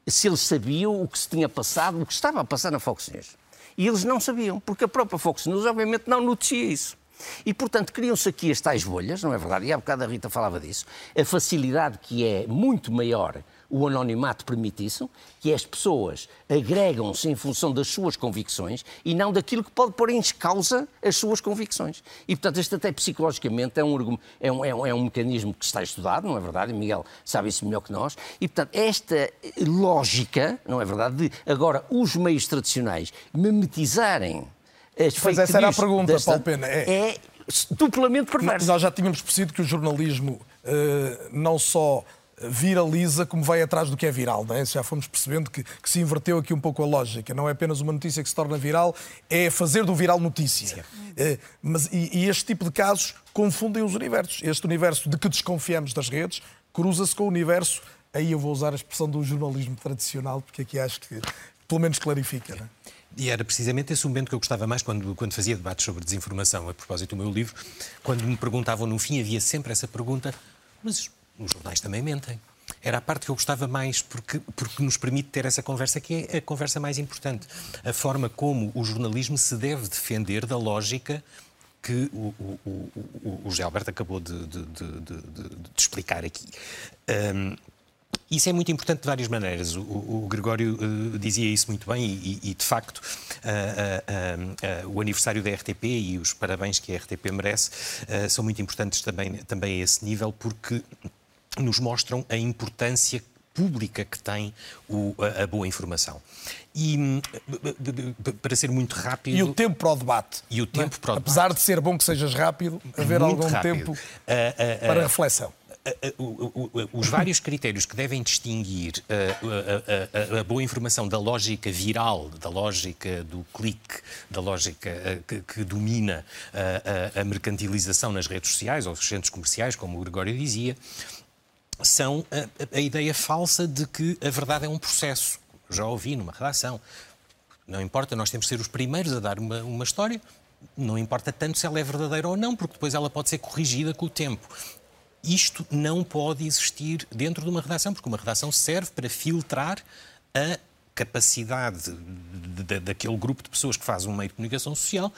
se eles sabiam o que se tinha passado, o que estava a passar na Fox News. E eles não sabiam, porque a própria Fox News, obviamente, não noticia isso. E, portanto, criam-se aqui as tais bolhas, não é verdade? E há bocado a Rita falava disso. A facilidade que é muito maior o anonimato permite isso, que as pessoas agregam-se em função das suas convicções e não daquilo que pode pôr em causa as suas convicções. E, portanto, este até psicologicamente é um, é um, é um, é um mecanismo que está estudado, não é verdade? Miguel sabe isso melhor que nós. E, portanto, esta lógica, não é verdade, de agora os meios tradicionais memetizarem as Mas essa era a pergunta, desta, Paulo Pena. É, é duplamente perverso. Nós já tínhamos percebido que o jornalismo uh, não só viraliza como vai atrás do que é viral. Não é? Já fomos percebendo que, que, se inverteu aqui um pouco a lógica. Não é apenas uma notícia que se torna viral, é fazer do viral notícia. É, mas, e, e este tipo de casos confundem os universos. Este universo de que desconfiamos das redes cruza-se com o universo, aí eu vou usar a expressão do jornalismo tradicional, porque aqui acho que pelo menos clarifica. Não é? E era precisamente esse momento que eu gostava mais quando, quando fazia debates sobre desinformação, a propósito do meu livro, quando me perguntavam no fim, havia sempre essa pergunta, mas os jornais também mentem. Era a parte que eu gostava mais, porque, porque nos permite ter essa conversa, que é a conversa mais importante. A forma como o jornalismo se deve defender da lógica que o, o, o, o José Alberto acabou de, de, de, de explicar aqui. Um, isso é muito importante de várias maneiras. O, o Gregório uh, dizia isso muito bem e, e de facto, uh, uh, o aniversário da RTP e os parabéns que a RTP merece são muito importantes também, também a esse nível, porque nos mostram a importância pública que tem o, a, a, boa informação. E hum, para ser muito rápido. E o tempo para o debate. E o tempo é? para o Apesar debate. de ser bom que sejas rápido, haver muito algum rápido. tempo uh, uh, para reflexão. Os vários critérios que devem distinguir a, a, a, boa informação da lógica viral, da lógica do clique, da lógica que, que domina a, mercantilização nas redes sociais ou nos centros comerciais, como o Gregório dizia, são a, a ideia falsa de que a verdade é um processo. Já ouvi numa redação. Não importa, nós temos de ser os primeiros a dar uma, uma história, não importa tanto se ela é verdadeira ou não, porque depois ela pode ser corrigida com o tempo. Isto não pode existir dentro de uma redação, porque uma redação serve para filtrar a capacidade de, de, daquele grupo de pessoas que faz um meio de comunicação social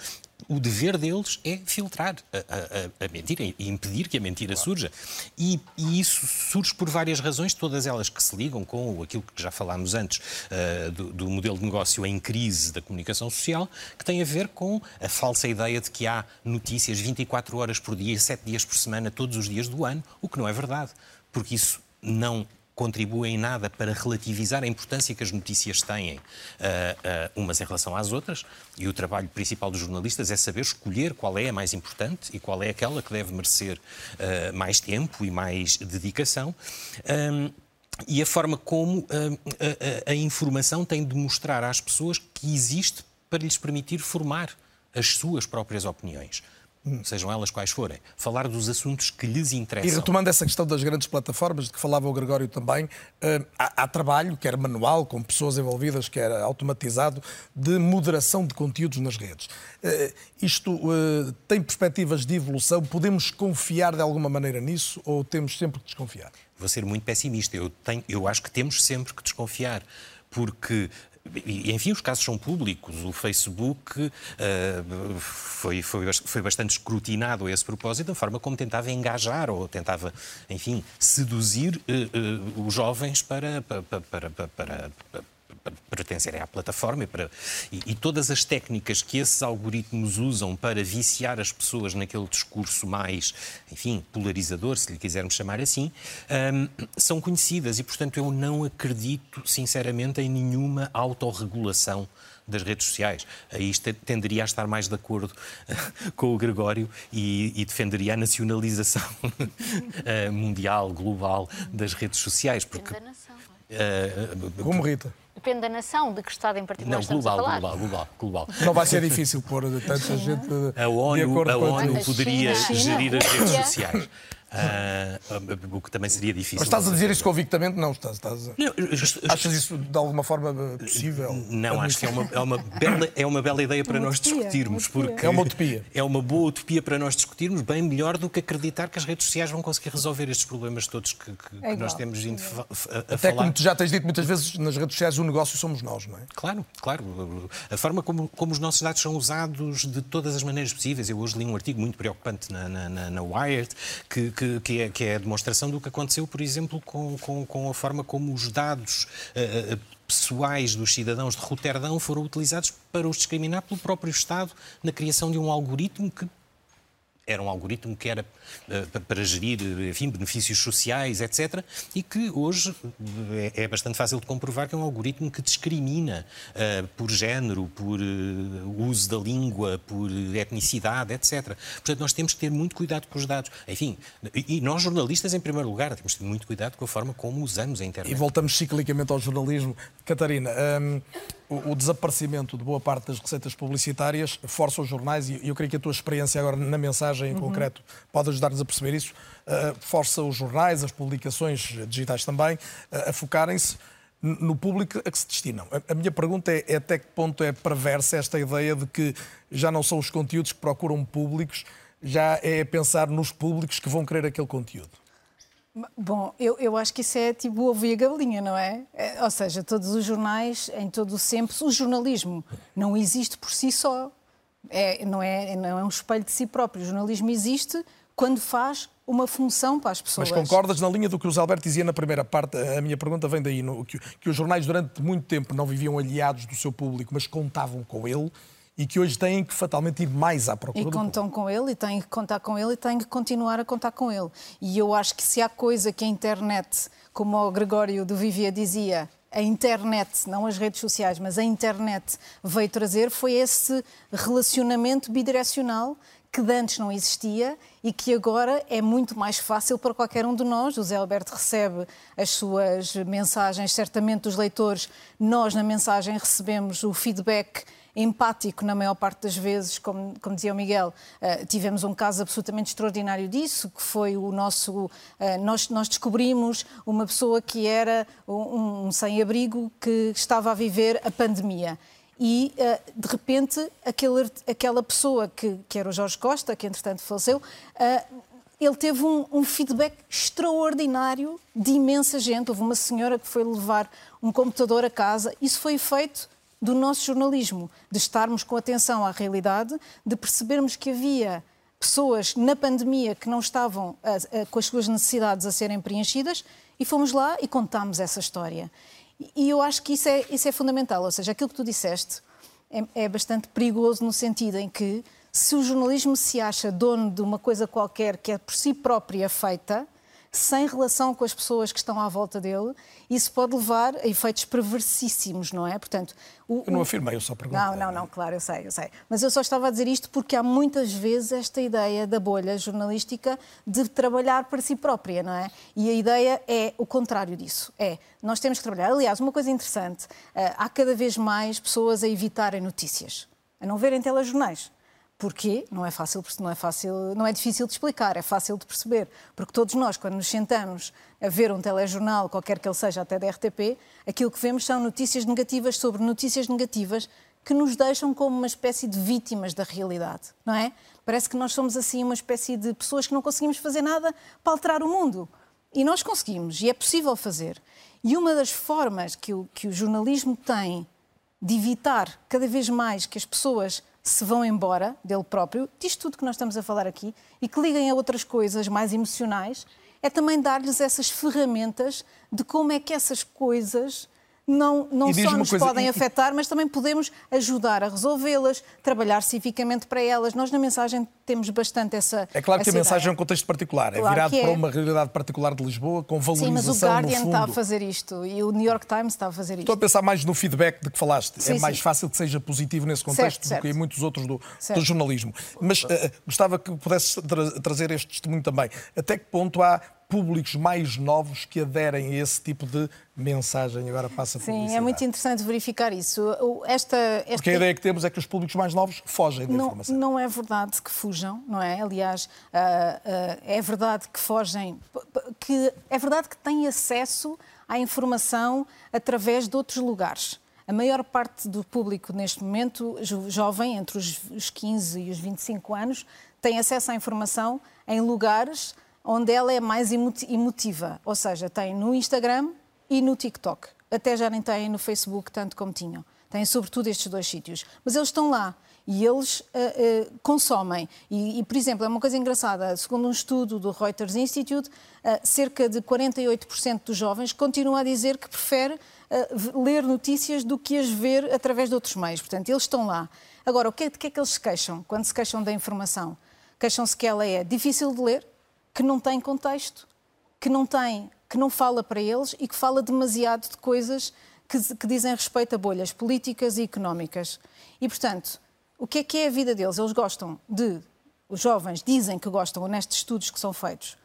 o dever deles é filtrar a, a, a mentira e impedir que a mentira claro. surja. E, e, isso surge por várias razões, todas elas que se ligam com aquilo que já falámos antes uh, do, do, modelo de negócio em crise da comunicação social, que tem a ver com a falsa ideia de que há notícias 24 horas por dia, 7 dias por semana, todos os dias do ano, o que não é verdade, porque isso não contribuem em nada para relativizar a importância que as notícias têm uh, uh, umas em relação às outras. E o trabalho principal dos jornalistas é saber escolher qual é a mais importante e qual é aquela que deve merecer uh, mais tempo e mais dedicação. Um, e a forma como a, a, a informação tem de mostrar às pessoas que existe para lhes permitir formar as suas próprias opiniões sejam elas quais forem, falar dos assuntos que lhes interessam. E retomando essa questão das grandes plataformas, de que falava o Gregório também, eh, há, há trabalho, quer manual, com pessoas envolvidas, quer automatizado, de moderação de conteúdos nas redes. Eh, isto eh, tem perspectivas de evolução? Podemos confiar de alguma maneira nisso ou temos sempre que desconfiar? Vou ser muito pessimista. Eu, tenho, eu acho que temos sempre que desconfiar porque enfim, os casos são públicos. O Facebook uh, foi, foi, foi bastante escrutinado a esse propósito, da forma como tentava engajar ou tentava, enfim, seduzir uh, uh, os jovens para, para, para, para pertencerem à plataforma e, para, e, e, todas as técnicas que esses algoritmos usam para viciar as pessoas naquele discurso mais, enfim, polarizador, se lhe quisermos chamar assim, um, são conhecidas e, portanto, eu não acredito, sinceramente, em nenhuma autorregulação das redes sociais. Aí tenderia a estar mais de acordo com o Gregório e, e defenderia a nacionalização mundial, global das redes sociais. Porque, uh, Como Rita? Depende da nação, de que Estado em particular Não, global, global, global, global. Não vai ser difícil pôr tanta gente a ONU, de acordo a ONU poderia gerir as redes sociais. Uh, o que também seria difícil. Mas estás a dizer isso convictamente? Não, estás, estás a... não, Achas isso de alguma forma possível? Não, acho que é uma, é uma, bela, é uma bela ideia para uma nós utopia, discutirmos. Porque é uma utopia. É uma boa utopia para nós discutirmos, bem melhor do que acreditar que as redes sociais vão conseguir resolver estes problemas todos que, que, é nós temos vindo a, a Até falar. como tu já tens dito muitas vezes, nas redes sociais o negócio somos nós, não é? Claro, claro. A forma como, como os nossos dados são usados de todas as maneiras possíveis. Eu hoje li um artigo muito preocupante na, na, na, na Wired que, que, que, é, que é demonstração do que aconteceu, por exemplo, com, com, com a forma como os dados uh, pessoais dos cidadãos de Roterdão foram utilizados para os discriminar pelo próprio Estado na criação de um algoritmo que era um algoritmo que era uh, para gerir enfim, benefícios sociais, etc., e que hoje é, é, bastante fácil de comprovar que é um algoritmo que discrimina por género, por uso da língua, por etnicidade, etc. Portanto, nós temos que ter muito cuidado com os dados. Enfim, e nós jornalistas, em primeiro lugar, temos que ter muito cuidado com a forma como usamos a internet. E voltamos ciclicamente ao jornalismo. Catarina, um o, desaparecimento de boa parte das receitas publicitárias força os jornais, e eu creio que a tua experiência agora na mensagem em uhum. concreto pode ajudar-nos a perceber isso, uh, força os jornais, as publicações digitais também, uh, a focarem-se no público a que se destinam. A, minha pergunta é, é até que ponto é perversa esta ideia de que já não são os conteúdos que procuram públicos, já é pensar nos públicos que vão querer aquele conteúdo. Bom, eu, eu acho que isso é tipo o ovo e a galinha, não é? é? Ou seja, todos os jornais, em todo o sempre, o jornalismo não existe por si só. É, não, é, não é um espelho de si próprio. O jornalismo existe quando faz uma função para as pessoas. Mas concordas na linha do que o Alberto dizia na primeira parte? A minha pergunta vem daí, no, que, que os jornais durante muito tempo não viviam aliados do seu público, mas contavam com ele e que hoje têm que fatalmente ir mais à procura. E contam com ele, e têm que contar com ele, e têm que continuar a contar com ele. E eu acho que se há coisa que a internet, como o Gregório do Vivia dizia, a internet, não as redes sociais, mas a internet veio trazer, foi esse relacionamento bidirecional que antes não existia e que agora é muito mais fácil para qualquer um de nós. O Zé Alberto recebe as suas mensagens, certamente dos leitores. Nós, na mensagem, recebemos o feedback empático na maior parte das vezes, como, como dizia o Miguel, uh, tivemos um caso absolutamente extraordinário disso, que foi o nosso. Uh, nós, nós descobrimos uma pessoa que era um, um sem-abrigo que estava a viver a pandemia e uh, de repente aquele, aquela pessoa que, que era o Jorge Costa, que entretanto faleceu, ele teve um, um, feedback extraordinário de imensa gente. Houve uma senhora que foi levar um computador a casa, isso foi feito do nosso jornalismo, de estarmos com atenção à realidade, de percebermos que havia pessoas na pandemia que não estavam a, a, com as suas necessidades a serem preenchidas e fomos lá e contámos essa história. E eu acho que isso é, isso é fundamental, ou seja, aquilo que tu disseste é, é bastante perigoso no sentido em que se o jornalismo se acha dono de uma coisa qualquer que é por si própria feita, sem relação com as pessoas que estão à volta dele, isso pode levar a efeitos perversíssimos, não é? Portanto, o, eu não afirmei, eu só perguntei. Não, não, não, claro, eu sei, eu sei. Mas eu só estava a dizer isto porque há muitas vezes esta ideia da bolha jornalística de trabalhar para si própria, não é? E a ideia é o contrário disso. É, nós temos que trabalhar. Aliás, uma coisa interessante, eh, há cada vez mais pessoas a evitarem notícias, a não verem telejornais. Porquê? Não é fácil, não é fácil, não é difícil de explicar, é fácil de perceber, porque todos nós quando nos sentamos a ver um telejornal, qualquer que ele seja, até da RTP, aquilo que vemos são notícias negativas sobre notícias negativas que nos deixam como uma espécie de vítimas da realidade, não é? Parece que nós somos assim uma espécie de pessoas que não conseguimos fazer nada para alterar o mundo. E nós conseguimos, e é possível fazer. E uma das formas que o, que o jornalismo tem de evitar cada vez mais que as pessoas se vão embora dele próprio, diz tudo que nós estamos a falar aqui, e que liguem a outras coisas mais emocionais, é também dar-lhes essas ferramentas de como é que essas coisas não, não só nos coisa, podem e, afetar, mas também podemos ajudar a resolvê-las, trabalhar civilmente para elas. Nós na mensagem temos bastante essa. É claro que a mensagem é um contexto particular, é claro é virado é. para uma realidade particular de Lisboa, com valorização. Sim, mas o Guardian está a fazer isto e o New York Times está a fazer isto. Estou a pensar mais no feedback de que falaste. Sim, é mais sim. fácil que seja positivo nesse contexto certo, do que em muitos outros do, do jornalismo. Mas uh, gostava que pudesses tra trazer este testemunho também. Até que ponto há públicos mais novos que aderem a esse tipo de mensagem. Agora passa por Sim, é muito interessante verificar isso. Esta, esta... Porque a ideia que temos é que os públicos mais novos fogem da não, informação. Não é verdade que fujam, não é? Aliás, uh, uh, é verdade que fogem, que é verdade que têm acesso à informação através de outros lugares. A maior parte do público neste momento, jovem, entre os 15 e os 25 anos, tem acesso à informação em lugares onde ela é mais emotiva, ou seja, tem no Instagram e no TikTok. Até já nem têm no Facebook tanto como tinham. Têm sobretudo estes dois sítios. Mas eles estão lá e eles uh, uh, consomem. E, e, por exemplo, é uma coisa engraçada, segundo um estudo do Reuters Institute, uh, cerca de 48% dos jovens continuam a dizer que prefere ler notícias do que as ver através de outros meios. Portanto, eles estão lá. Agora, o que é, de que é que eles se queixam quando se queixam da informação? Queixam-se que ela é difícil de ler, que não tem contexto, que não tem, que não fala para eles e que fala demasiado de coisas que, que dizem respeito a bolhas políticas e económicas. E, portanto, o que é que é a vida deles? Eles gostam de, os jovens dizem que gostam, nestes estudos que são feitos,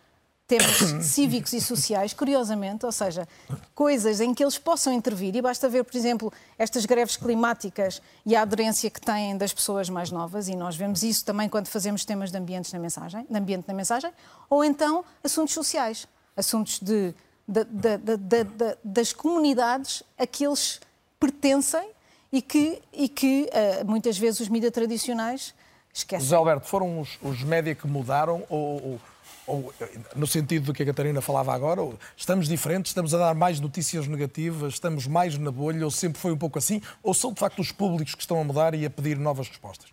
temas cívicos e sociais, curiosamente, ou seja, coisas em que eles possam intervir. E basta ver, por exemplo, estas greves climáticas e a aderência que têm das pessoas mais novas, e nós vemos isso também quando fazemos temas de, ambientes na mensagem, de ambiente na mensagem, ou então assuntos sociais, assuntos de, de, de, das comunidades a que eles pertencem e que, e que uh, muitas vezes os mídias tradicionais esquecem. José Alberto, foram os, os que mudaram ou, ou ou no sentido do que a Catarina falava agora, estamos diferentes, estamos a dar mais notícias negativas, estamos mais na bolha, ou sempre foi um pouco assim, ou são de facto os públicos que estão a mudar e a pedir novas respostas?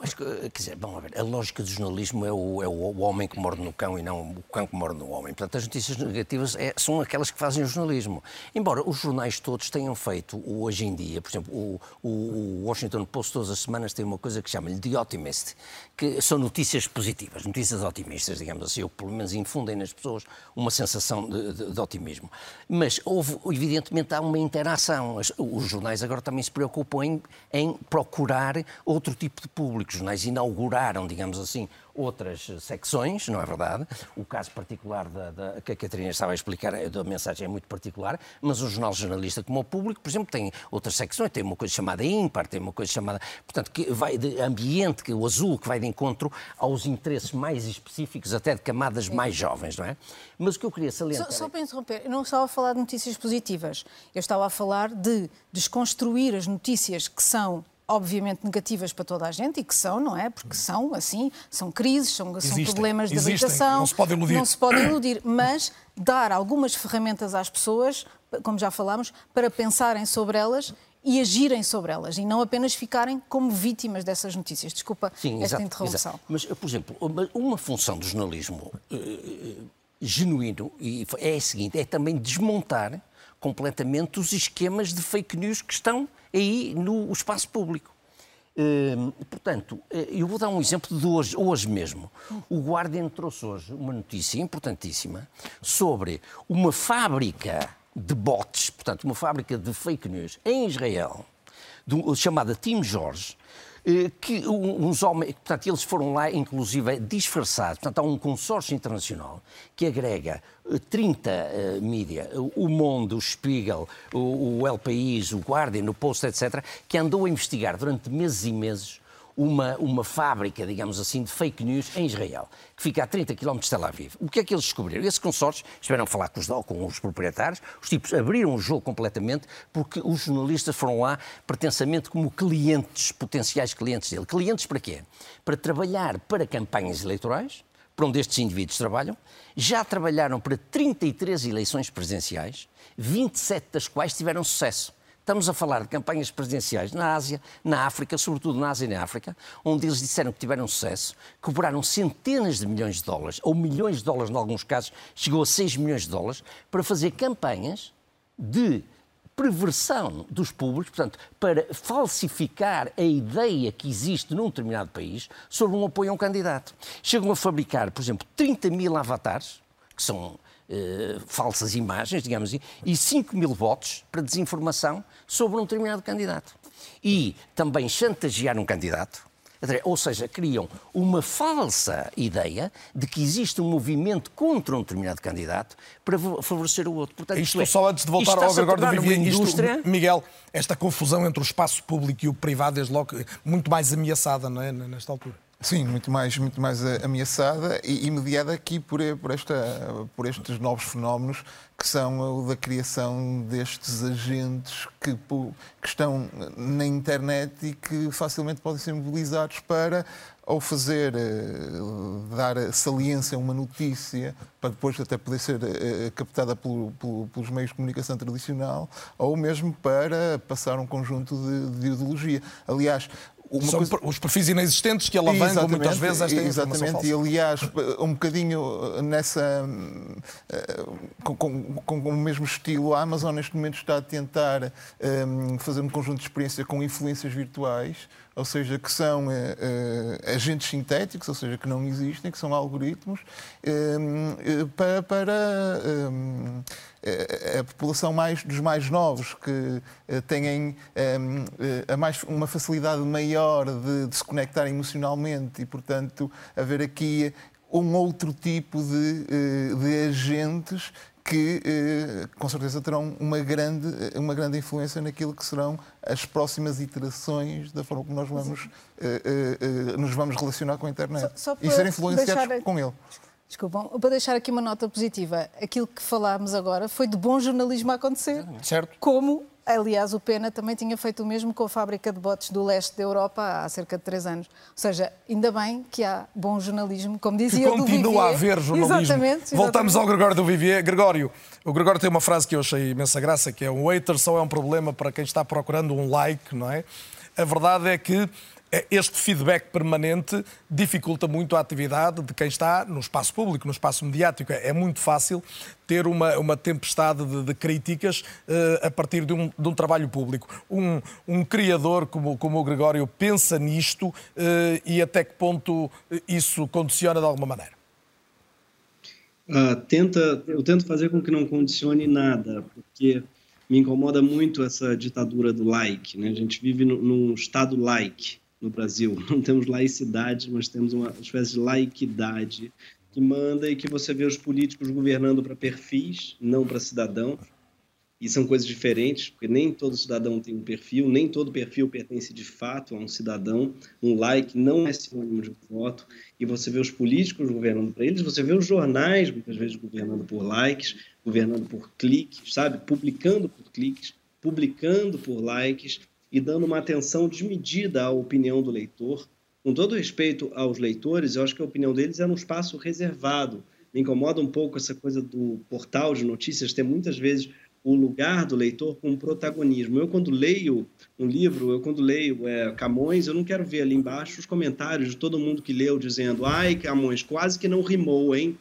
Acho que, quer dizer, vamos ver, a lógica do jornalismo é o, é o homem que morde no cão e não o cão que morde no homem. Portanto, as notícias negativas é, são aquelas que fazem o jornalismo. Embora os jornais todos tenham feito, hoje em dia, por exemplo, o, o Washington Post todas as semanas tem uma coisa que chama-lhe The Optimist, que são notícias positivas, notícias otimistas, digamos assim, ou pelo menos infundem nas pessoas uma sensação de, de, de otimismo. Mas houve, evidentemente, há uma interação. Os jornais agora também se preocupam em, em procurar outro tipo de público jornais inauguraram, digamos assim, outras secções, não é verdade? O caso particular da, da, que a Catarina estava a explicar é, da mensagem é muito particular, mas o jornal jornalista como o público, por exemplo, tem outras secções, tem uma coisa chamada ímpar, tem uma coisa chamada, portanto, que vai de ambiente, que o azul, que vai de encontro aos interesses mais específicos, até de camadas mais jovens, não é? Mas o que eu queria salientar... Só, só para interromper, eu não estava a falar de notícias positivas, eu estava a falar de desconstruir as notícias que são obviamente negativas para toda a gente e que são, não é? Porque são assim, são crises, são, são problemas de existem, habitação, não se pode iludir. não se pode iludir, mas dar algumas ferramentas às pessoas, como já falámos, para pensarem sobre elas e agirem sobre elas e não apenas ficarem como vítimas dessas notícias. Desculpa Sim, esta exato, interrupção. Exato. Mas, por exemplo, uma, uma função do jornalismo uh, genuíno é a seguinte: é também desmontar completamente os esquemas de fake news que estão aí no espaço público. Uh, portanto, eu vou dar um exemplo de hoje, hoje mesmo. O Guardian trouxe hoje uma notícia importantíssima sobre uma fábrica de bots, portanto, uma fábrica de fake news em Israel, chamada Team Jorge, eh, que uns homens, portanto, eles foram lá, inclusive, disfarçados. Portanto, há um consórcio internacional que agrega 30 uh, mídia, o Mundo, o Spiegel, o, o El País, o Guardian, o Post, etc., que andou a investigar durante meses e meses uma, uma fábrica, digamos assim, de fake news em Israel, que fica a 30 km de Tel Aviv. O que é que eles descobriram? Esse consórcio, estiveram a falar com os, com os proprietários, os tipos abriram o jogo completamente porque os jornalistas foram lá pretensamente como clientes, potenciais clientes dele. Clientes para quê? Para trabalhar para campanhas eleitorais, para onde estes indivíduos trabalham, já trabalharam para 33 eleições presidenciais, 27 das quais tiveram sucesso. Estamos a falar de campanhas presidenciais na Ásia, na África, sobretudo na Ásia e na África, onde eles disseram que tiveram sucesso, cobraram centenas de milhões de dólares, ou milhões de dólares em alguns casos, chegou a 6 milhões de dólares, para fazer campanhas de perversão dos públicos, portanto, para falsificar a ideia que existe num determinado país sobre um apoio a um candidato. Chegam a fabricar, por exemplo, 30 mil avatares, que são Uh, falsas imagens, digamos assim, e 5 mil votos para desinformação sobre um determinado candidato. E também chantagear um candidato, ou seja, criam uma falsa ideia de que existe um movimento contra um determinado candidato para favorecer o outro. Portanto, isto é, só antes de voltar ao Gregório do Vivier, indústria... Isto, Miguel, esta confusão entre o espaço público e o privado, desde logo, muito mais ameaçada, não é, nesta altura. Sim, muito mais, muito mais ameaçada e, mediada aqui por, por, esta, por estes novos fenómenos que são o da criação destes agentes que, que estão na internet e que facilmente podem ser mobilizados para ou fazer, eh, dar saliência a uma notícia para depois até poder ser eh, captada pelos meios de comunicação tradicional, ou mesmo para passar um conjunto de, de ideologia. Aliás, são coisa... os perfis inexistentes que alavancam exatamente, muitas vezes esta Exatamente, e aliás, um bocadinho nessa. Eh, com, com, com, o mesmo estilo, a Amazon neste momento está a tentar um, fazer um conjunto de experiência com influências virtuais ou seja, que são uh, uh, agentes sintéticos, ou seja, que não existem, que são algoritmos, para, para a população mais, dos mais novos, que têm a mais, uma facilidade maior de, de se conectar emocionalmente e, portanto, haver aqui um outro tipo de, de agentes que eh, com certeza terão uma grande, uma grande influência naquilo que serão as próximas iterações da forma como nós vamos, eh, eh, nos vamos relacionar com a internet só, só e ser influenciados deixar... com ele. Desculpam, para deixar aqui uma nota positiva, aquilo que falámos agora foi de bom jornalismo a acontecer. Certo. Como Aliás, o Pena também tinha feito o mesmo com a fábrica de botes do leste da Europa há cerca de três anos. Ou seja, ainda bem que há bom jornalismo, como dizia que continua a haver jornalismo. Exatamente, exatamente. Voltamos ao Gregório do Vivier. Gregório, o Gregório tem uma frase que eu achei imensa graça, que é um hater só é um problema para quem está procurando um like, não é? A verdade é que este feedback permanente dificulta muito a atividade de quem está no espaço público, no espaço mediático. É muito fácil ter uma, uma tempestade de, de críticas uh, a partir de um, de um, trabalho público. Um, um criador como, como o Gregório pensa nisto uh, e até que ponto isso condiciona de alguma maneira? Uh, tenta, eu tento fazer com que não condicione nada, porque me incomoda muito essa ditadura do like. Né? A gente vive num estado like no Brasil. Não temos laicidade, mas temos uma espécie de laiquidade que manda e que você vê os políticos governando para perfis, não para cidadãos. E são coisas diferentes, porque nem todo cidadão tem um perfil, nem todo perfil pertence de fato a um cidadão. Um like não é sinônimo de voto. E você vê os políticos governando para eles, você vê os jornais, muitas vezes, governando por likes, governando por cliques, sabe? Publicando por cliques, publicando por likes e dando uma atenção desmedida à opinião do leitor. Com todo respeito aos leitores, eu acho que a opinião deles é um espaço reservado. Me incomoda um pouco essa coisa do portal de notícias ter muitas vezes o lugar do leitor com protagonismo. Eu, quando leio um livro, eu, quando leio é, Camões, eu não quero ver ali embaixo os comentários de todo mundo que leu dizendo: ai, Camões, quase que não rimou, hein?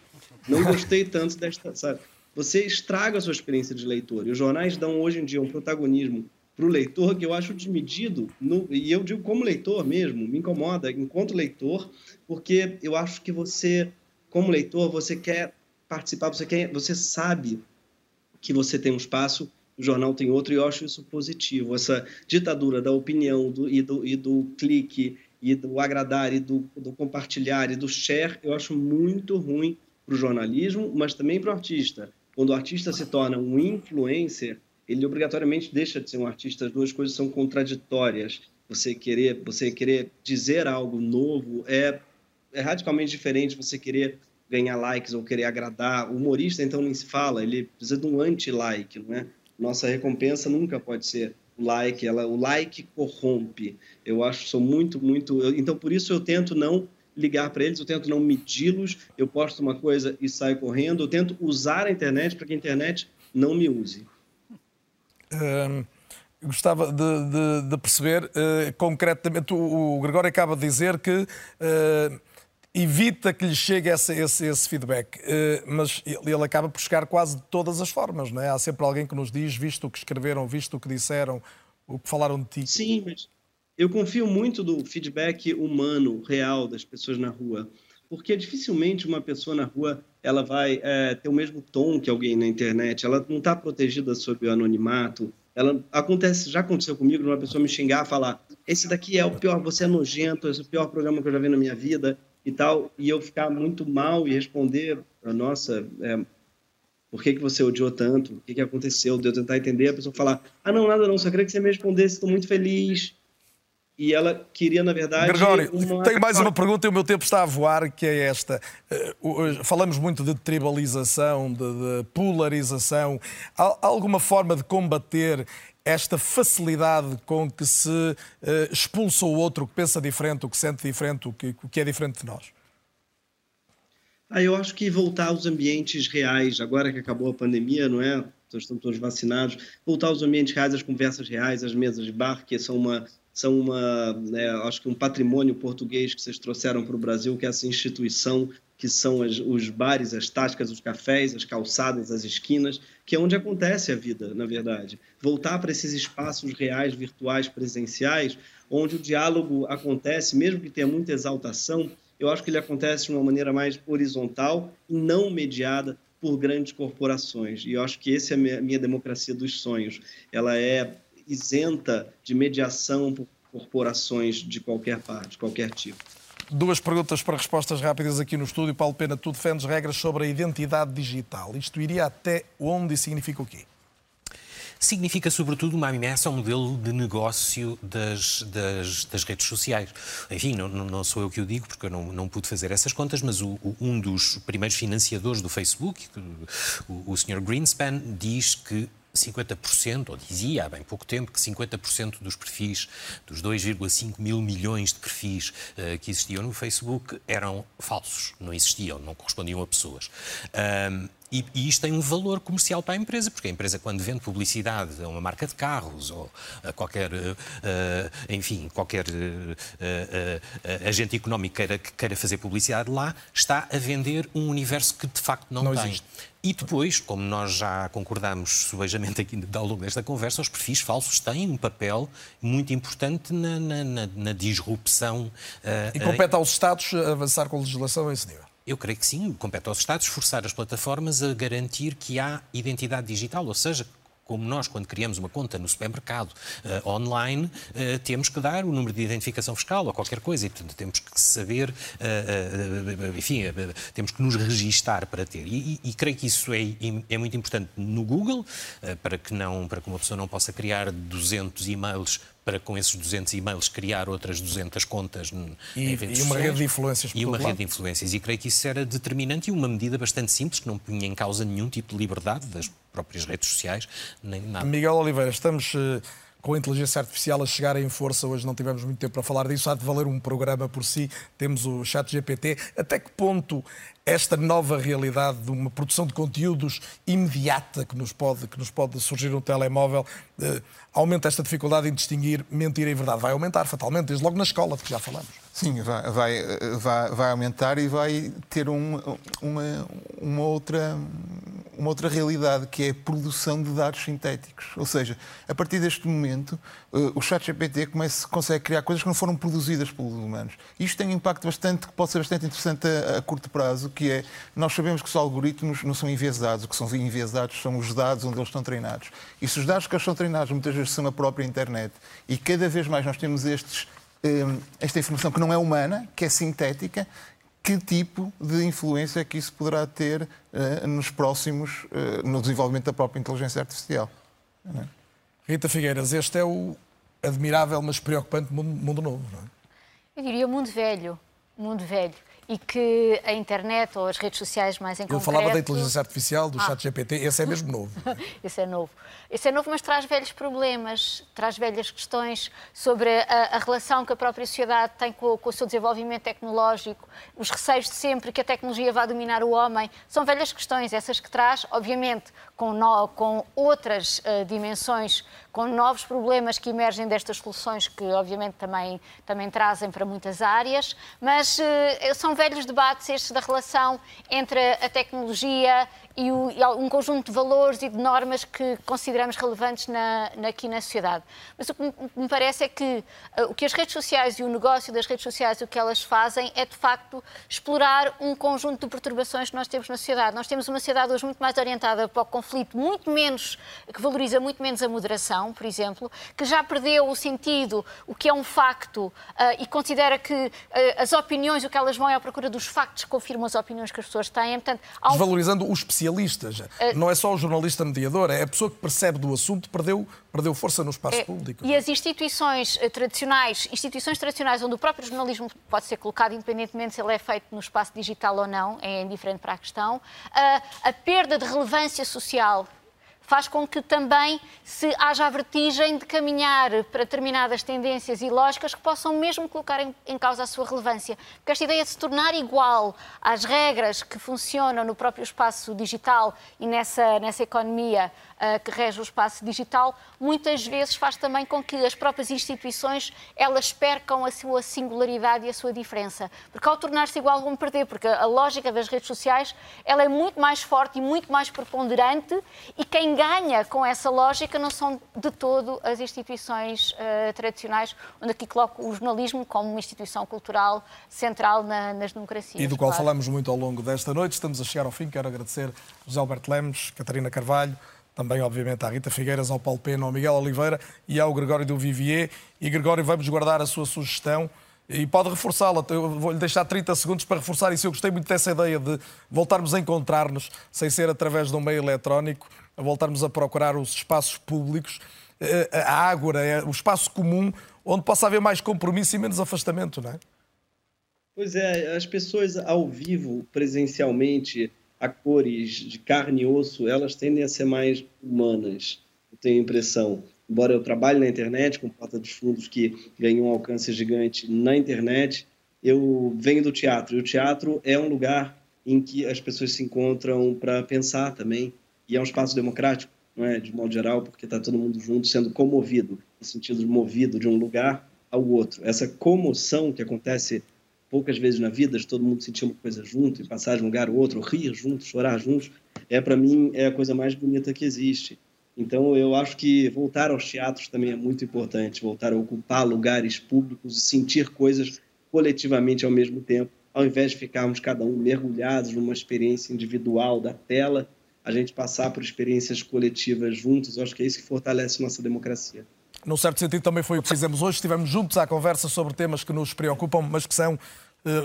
Não gostei tanto desta. Sabe? Você estraga a sua experiência de leitor. E os jornais dão hoje em dia um protagonismo para o leitor que eu acho desmedido, no, e eu digo como leitor mesmo, me incomoda enquanto leitor, porque eu acho que você, como leitor, você quer participar, você, quer, você sabe que você tem um espaço, o jornal tem outro, e eu acho isso positivo. Essa ditadura da opinião do, e, do, e do clique, e do agradar, e do, do compartilhar, e do share, eu acho muito ruim para o jornalismo, mas também para o artista. Quando o artista se torna um influencer, ele obrigatoriamente deixa de ser um artista. As duas coisas são contraditórias. Você querer, você querer dizer algo novo é, é radicalmente diferente. Você querer ganhar likes ou querer agradar. O humorista, então, nem se fala, ele precisa de um anti-like, não é? Nossa recompensa nunca pode ser o like, ela, o like corrompe. Eu acho, sou muito, muito. Eu, então, por isso eu tento não ligar para eles, eu tento não medi-los, eu posto uma coisa e saio correndo, eu tento usar a internet para que a internet não me use. Gostava de, de, de perceber uh, concretamente, o, o, Gregório acaba de dizer que uh, evita que lhe chegue esse, esse, esse feedback, eh, mas ele acaba por chegar quase de todas as formas, não é? Há sempre alguém que nos diz, visto o que escreveram, visto o que disseram, o que falaram de ti. Sim, mas eu confio muito do feedback humano, real das pessoas na rua, porque dificilmente uma pessoa na rua ela vai é, ter o mesmo tom que alguém na internet, ela não está protegida sob o anonimato, ela acontece, já aconteceu comigo, uma pessoa me xingar, falar, esse daqui é o pior, você é nojento, esse é o pior programa que eu já vi na minha vida e tal, e eu ficar muito mal e responder, nossa, é, por que, que você odiou tanto? O que, que aconteceu? De eu tentar entender, a pessoa falar, ah, não, nada não, só queria que você me respondesse, estou muito feliz. E ela queria, na verdade. Gregório, uma... tenho mais uma pergunta e o meu tempo está a voar, que é esta. Eh, falamos muito de tribalização, de, de polarização. Há alguma forma de combater esta facilidade com que se uh, expulsa o outro, que pensa diferente, o que sente diferente, o que, o que é diferente de nós? Ah, eu acho que voltar aos ambientes reais, agora que acabou a pandemia, não é? Estão todos vacinados, voltar aos ambientes reais, as conversas reais, as mesas de bar, que são uma, são uma, né, acho que um patrimônio português que vocês trouxeram para o Brasil, que é essa instituição que são as, os bares, as tascas, os cafés, as calçadas, as esquinas, que é onde acontece a vida, na verdade. Voltar para esses espaços reais, virtuais, presenciais, onde o diálogo acontece, mesmo que tenha muita exaltação, eu acho que ele acontece de uma maneira mais horizontal e não mediada por grandes corporações. E eu acho que essa é a minha, minha democracia dos sonhos. Ela é isenta de mediação por corporações de qualquer parte, de qualquer tipo. Duas perguntas para respostas rápidas aqui no estúdio. Paulo Pena, tu defendes regras sobre a identidade digital. Isto iria até onde e significa o quê? significa, sobretudo, uma ameaça ao modelo de negócio das, das, das redes sociais. Enfim, não, não, sou eu que o digo, porque eu não, não pude fazer essas contas, mas o, o, um dos primeiros financiadores do Facebook, o, o Sr. Greenspan, diz que 50%, ou dizia há bem pouco tempo, que 50% dos perfis, dos 2,5 mil milhões de perfis uh, que existiam no Facebook eram falsos, não existiam, não correspondiam a pessoas. Um, e, e, isto tem um valor comercial para a empresa, porque a empresa, quando vende publicidade a uma marca de carros ou a qualquer, uh, enfim, qualquer uh, agente económico queira, que queira fazer publicidade lá, está a vender um universo que de facto não, não tem. Existe. E depois, como nós já concordamos subejamente aqui ao longo desta conversa, os perfis falsos têm um papel muito importante na, na, na, na disrupção. e compete aos Estados avançar com legislação a esse nível. Eu creio que sim, compete aos Estados forçar as plataformas a garantir que há identidade digital, ou seja, como nós, quando criamos uma conta no supermercado uh, online, uh, temos que dar o número de identificação fiscal ou qualquer coisa, e portanto temos que saber, uh, enfim, temos que nos registar para ter. E, e, e creio que isso é, é, muito importante no Google, para, que não, para que uma pessoa não possa criar 200 e-mails para com esses 200 e-mails criar outras 200 contas e, em e uma rede de influências. E uma rede de influências. E creio que isso era determinante e uma medida bastante simples, que não punha em causa nenhum tipo de liberdade das próprias redes sociais, nem nada. Miguel Oliveira, estamos eh, com a inteligência artificial a chegar em força, hoje não tivemos muito tempo para falar disso, há de valer um programa por si. Temos o Chat GPT. Até que ponto esta nova realidade de uma produção de conteúdos imediata que nos pode, que nos pode surgir no telemóvel eh, aumenta esta dificuldade em distinguir mentira e verdade? Vai aumentar fatalmente, desde logo na escola, de que já falamos. Sim, vai, vai, vai, vai aumentar e vai ter um, uma, uma, outra, uma outra realidade, que é a produção de dados sintéticos. Ou seja, a partir deste momento, uh, o chat GPT começa, consegue criar coisas que não foram produzidas pelos humanos. Isto tem um impacto bastante, que pode ser bastante interessante a, a curto prazo, que é, nós sabemos que os algoritmos não são enviesados, o que são enviesados são os dados onde eles estão treinados. E se os dados que eles são treinados muitas vezes são na própria internet, e cada vez mais nós temos estes Hum, esta informação que não é humana, que é sintética, que tipo de influência é que isso poderá ter uh, nos próximos, uh, no desenvolvimento da própria inteligência artificial. É? Rita Figueiras, este é o admirável, mas preocupante mundo, mundo novo, não é? Eu diria mundo velho, mundo velho e que a internet ou as redes sociais mais em Eu concreto... Eu falava da inteligência artificial, do ah. chat GPT, esse é mesmo novo. esse é novo. Esse é novo, mas traz velhos problemas, traz velhas questões sobre a, a relação que a própria sociedade tem com, com, o seu desenvolvimento tecnológico, os receios de sempre que a tecnologia vá dominar o homem. São velhas questões, essas que traz, obviamente, com, no, com outras uh, dimensões, com novos problemas que emergem destas soluções, que obviamente também, também trazem para muitas áreas, mas uh, são velhos debates estes da relação entre a tecnologia e, o, e, um conjunto de valores e de normas que consideramos relevantes na, na, aqui na sociedade. Mas o que me parece é que uh, o que as redes sociais e o negócio das redes sociais, o que elas fazem é, de facto, explorar um conjunto de perturbações que nós temos na sociedade. Nós temos uma sociedade hoje muito mais orientada para o conflito, muito menos, que valoriza muito menos a moderação, por exemplo, que já perdeu o sentido, o que é um facto, uh, e considera que uh, as opiniões, o que elas vão é à procura dos factos confirmam as opiniões que as pessoas têm. Portanto, um... Desvalorizando o especialista especialistas. Uh, não é só o jornalista mediador, é a pessoa que percebe do assunto, perdeu, perdeu força no espaço é, público. E as instituições eh, tradicionais, instituições tradicionais onde o próprio jornalismo pode ser colocado, independentemente se ele é feito no espaço digital ou não, é indiferente para a questão, uh, a perda de relevância social faz com que também se haja a vertigem de caminhar para determinadas tendências e lógicas que possam mesmo colocar em, em, causa a sua relevância. Porque esta ideia de se tornar igual às regras que funcionam no próprio espaço digital e nessa, nessa economia que rege o espaço digital, muitas vezes faz também com que as próprias instituições elas percam a sua singularidade e a sua diferença. Porque ao tornar-se igual vão perder, porque a lógica das redes sociais ela é muito mais forte e muito mais preponderante e quem ganha com essa lógica não são de todo as instituições uh, tradicionais, onde aqui coloco o jornalismo como uma instituição cultural central na, nas democracias. E do qual claro. falamos muito ao longo desta noite. Estamos a chegar ao fim. Quero agradecer José Alberto Lemos, Catarina Carvalho, também, obviamente, à Rita Figueiras, ao Paulo Pena, ao Miguel Oliveira e ao Gregório do Vivier. E, Gregório, vamos guardar a sua sugestão e pode reforçá-la. Vou-lhe deixar 30 segundos para reforçar isso. Eu gostei muito dessa ideia de voltarmos a encontrar-nos, sem ser através de um meio eletrónico, a voltarmos a procurar os espaços públicos, eh, a ágora, é o espaço comum, onde possa haver mais compromisso e menos afastamento, não é? Pois é, as pessoas ao vivo, presencialmente, a cores de carne e osso, elas tendem a ser mais humanas, eu tenho a impressão. Embora eu trabalhe na internet, com Porta dos Fundos, que ganhou um alcance gigante na internet, eu venho do teatro. E o teatro é um lugar em que as pessoas se encontram para pensar também, e é um espaço democrático, não é? de modo geral, porque está todo mundo junto sendo comovido, no sentido de movido de um lugar ao outro. Essa comoção que acontece poucas vezes na vida, de todo mundo sentir uma coisa junto e passar de um lugar ao outro, rir juntos, chorar juntos, é para mim é a coisa mais bonita que existe. Então eu acho que voltar aos teatros também é muito importante, voltar a ocupar lugares públicos e sentir coisas coletivamente ao mesmo tempo, ao invés de ficarmos cada um mergulhados numa experiência individual da tela, a gente passar por experiências coletivas juntos, eu acho que é isso que fortalece nossa democracia. Num certo sentido, também foi o que fizemos hoje. Estivemos juntos à conversa sobre temas que nos preocupam, mas que são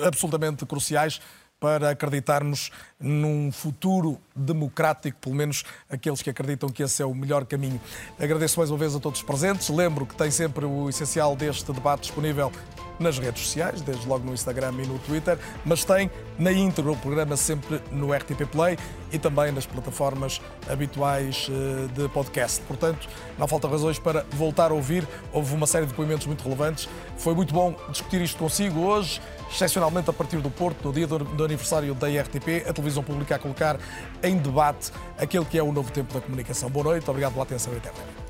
absolutamente cruciais. para acreditarmos num futuro democrático, pelo menos aqueles que acreditam que esse é o melhor caminho. Agradeço mais uma vez a todos os presentes. Lembro que tem sempre o essencial deste debate disponível nas redes sociais, desde logo no Instagram e no Twitter, mas tem na íntegra o programa sempre no RTP Play e também nas plataformas habituais eh, de podcast. Portanto, não falta razões para voltar a ouvir. Houve uma série de depoimentos muito relevantes. Foi muito bom discutir isto consigo hoje excepcionalmente a partir do Porto, no dia do aniversário da IRTP, a televisão pública a colocar em debate aquele que é o novo tempo da comunicação. Boa noite, obrigado pela atenção e até breve.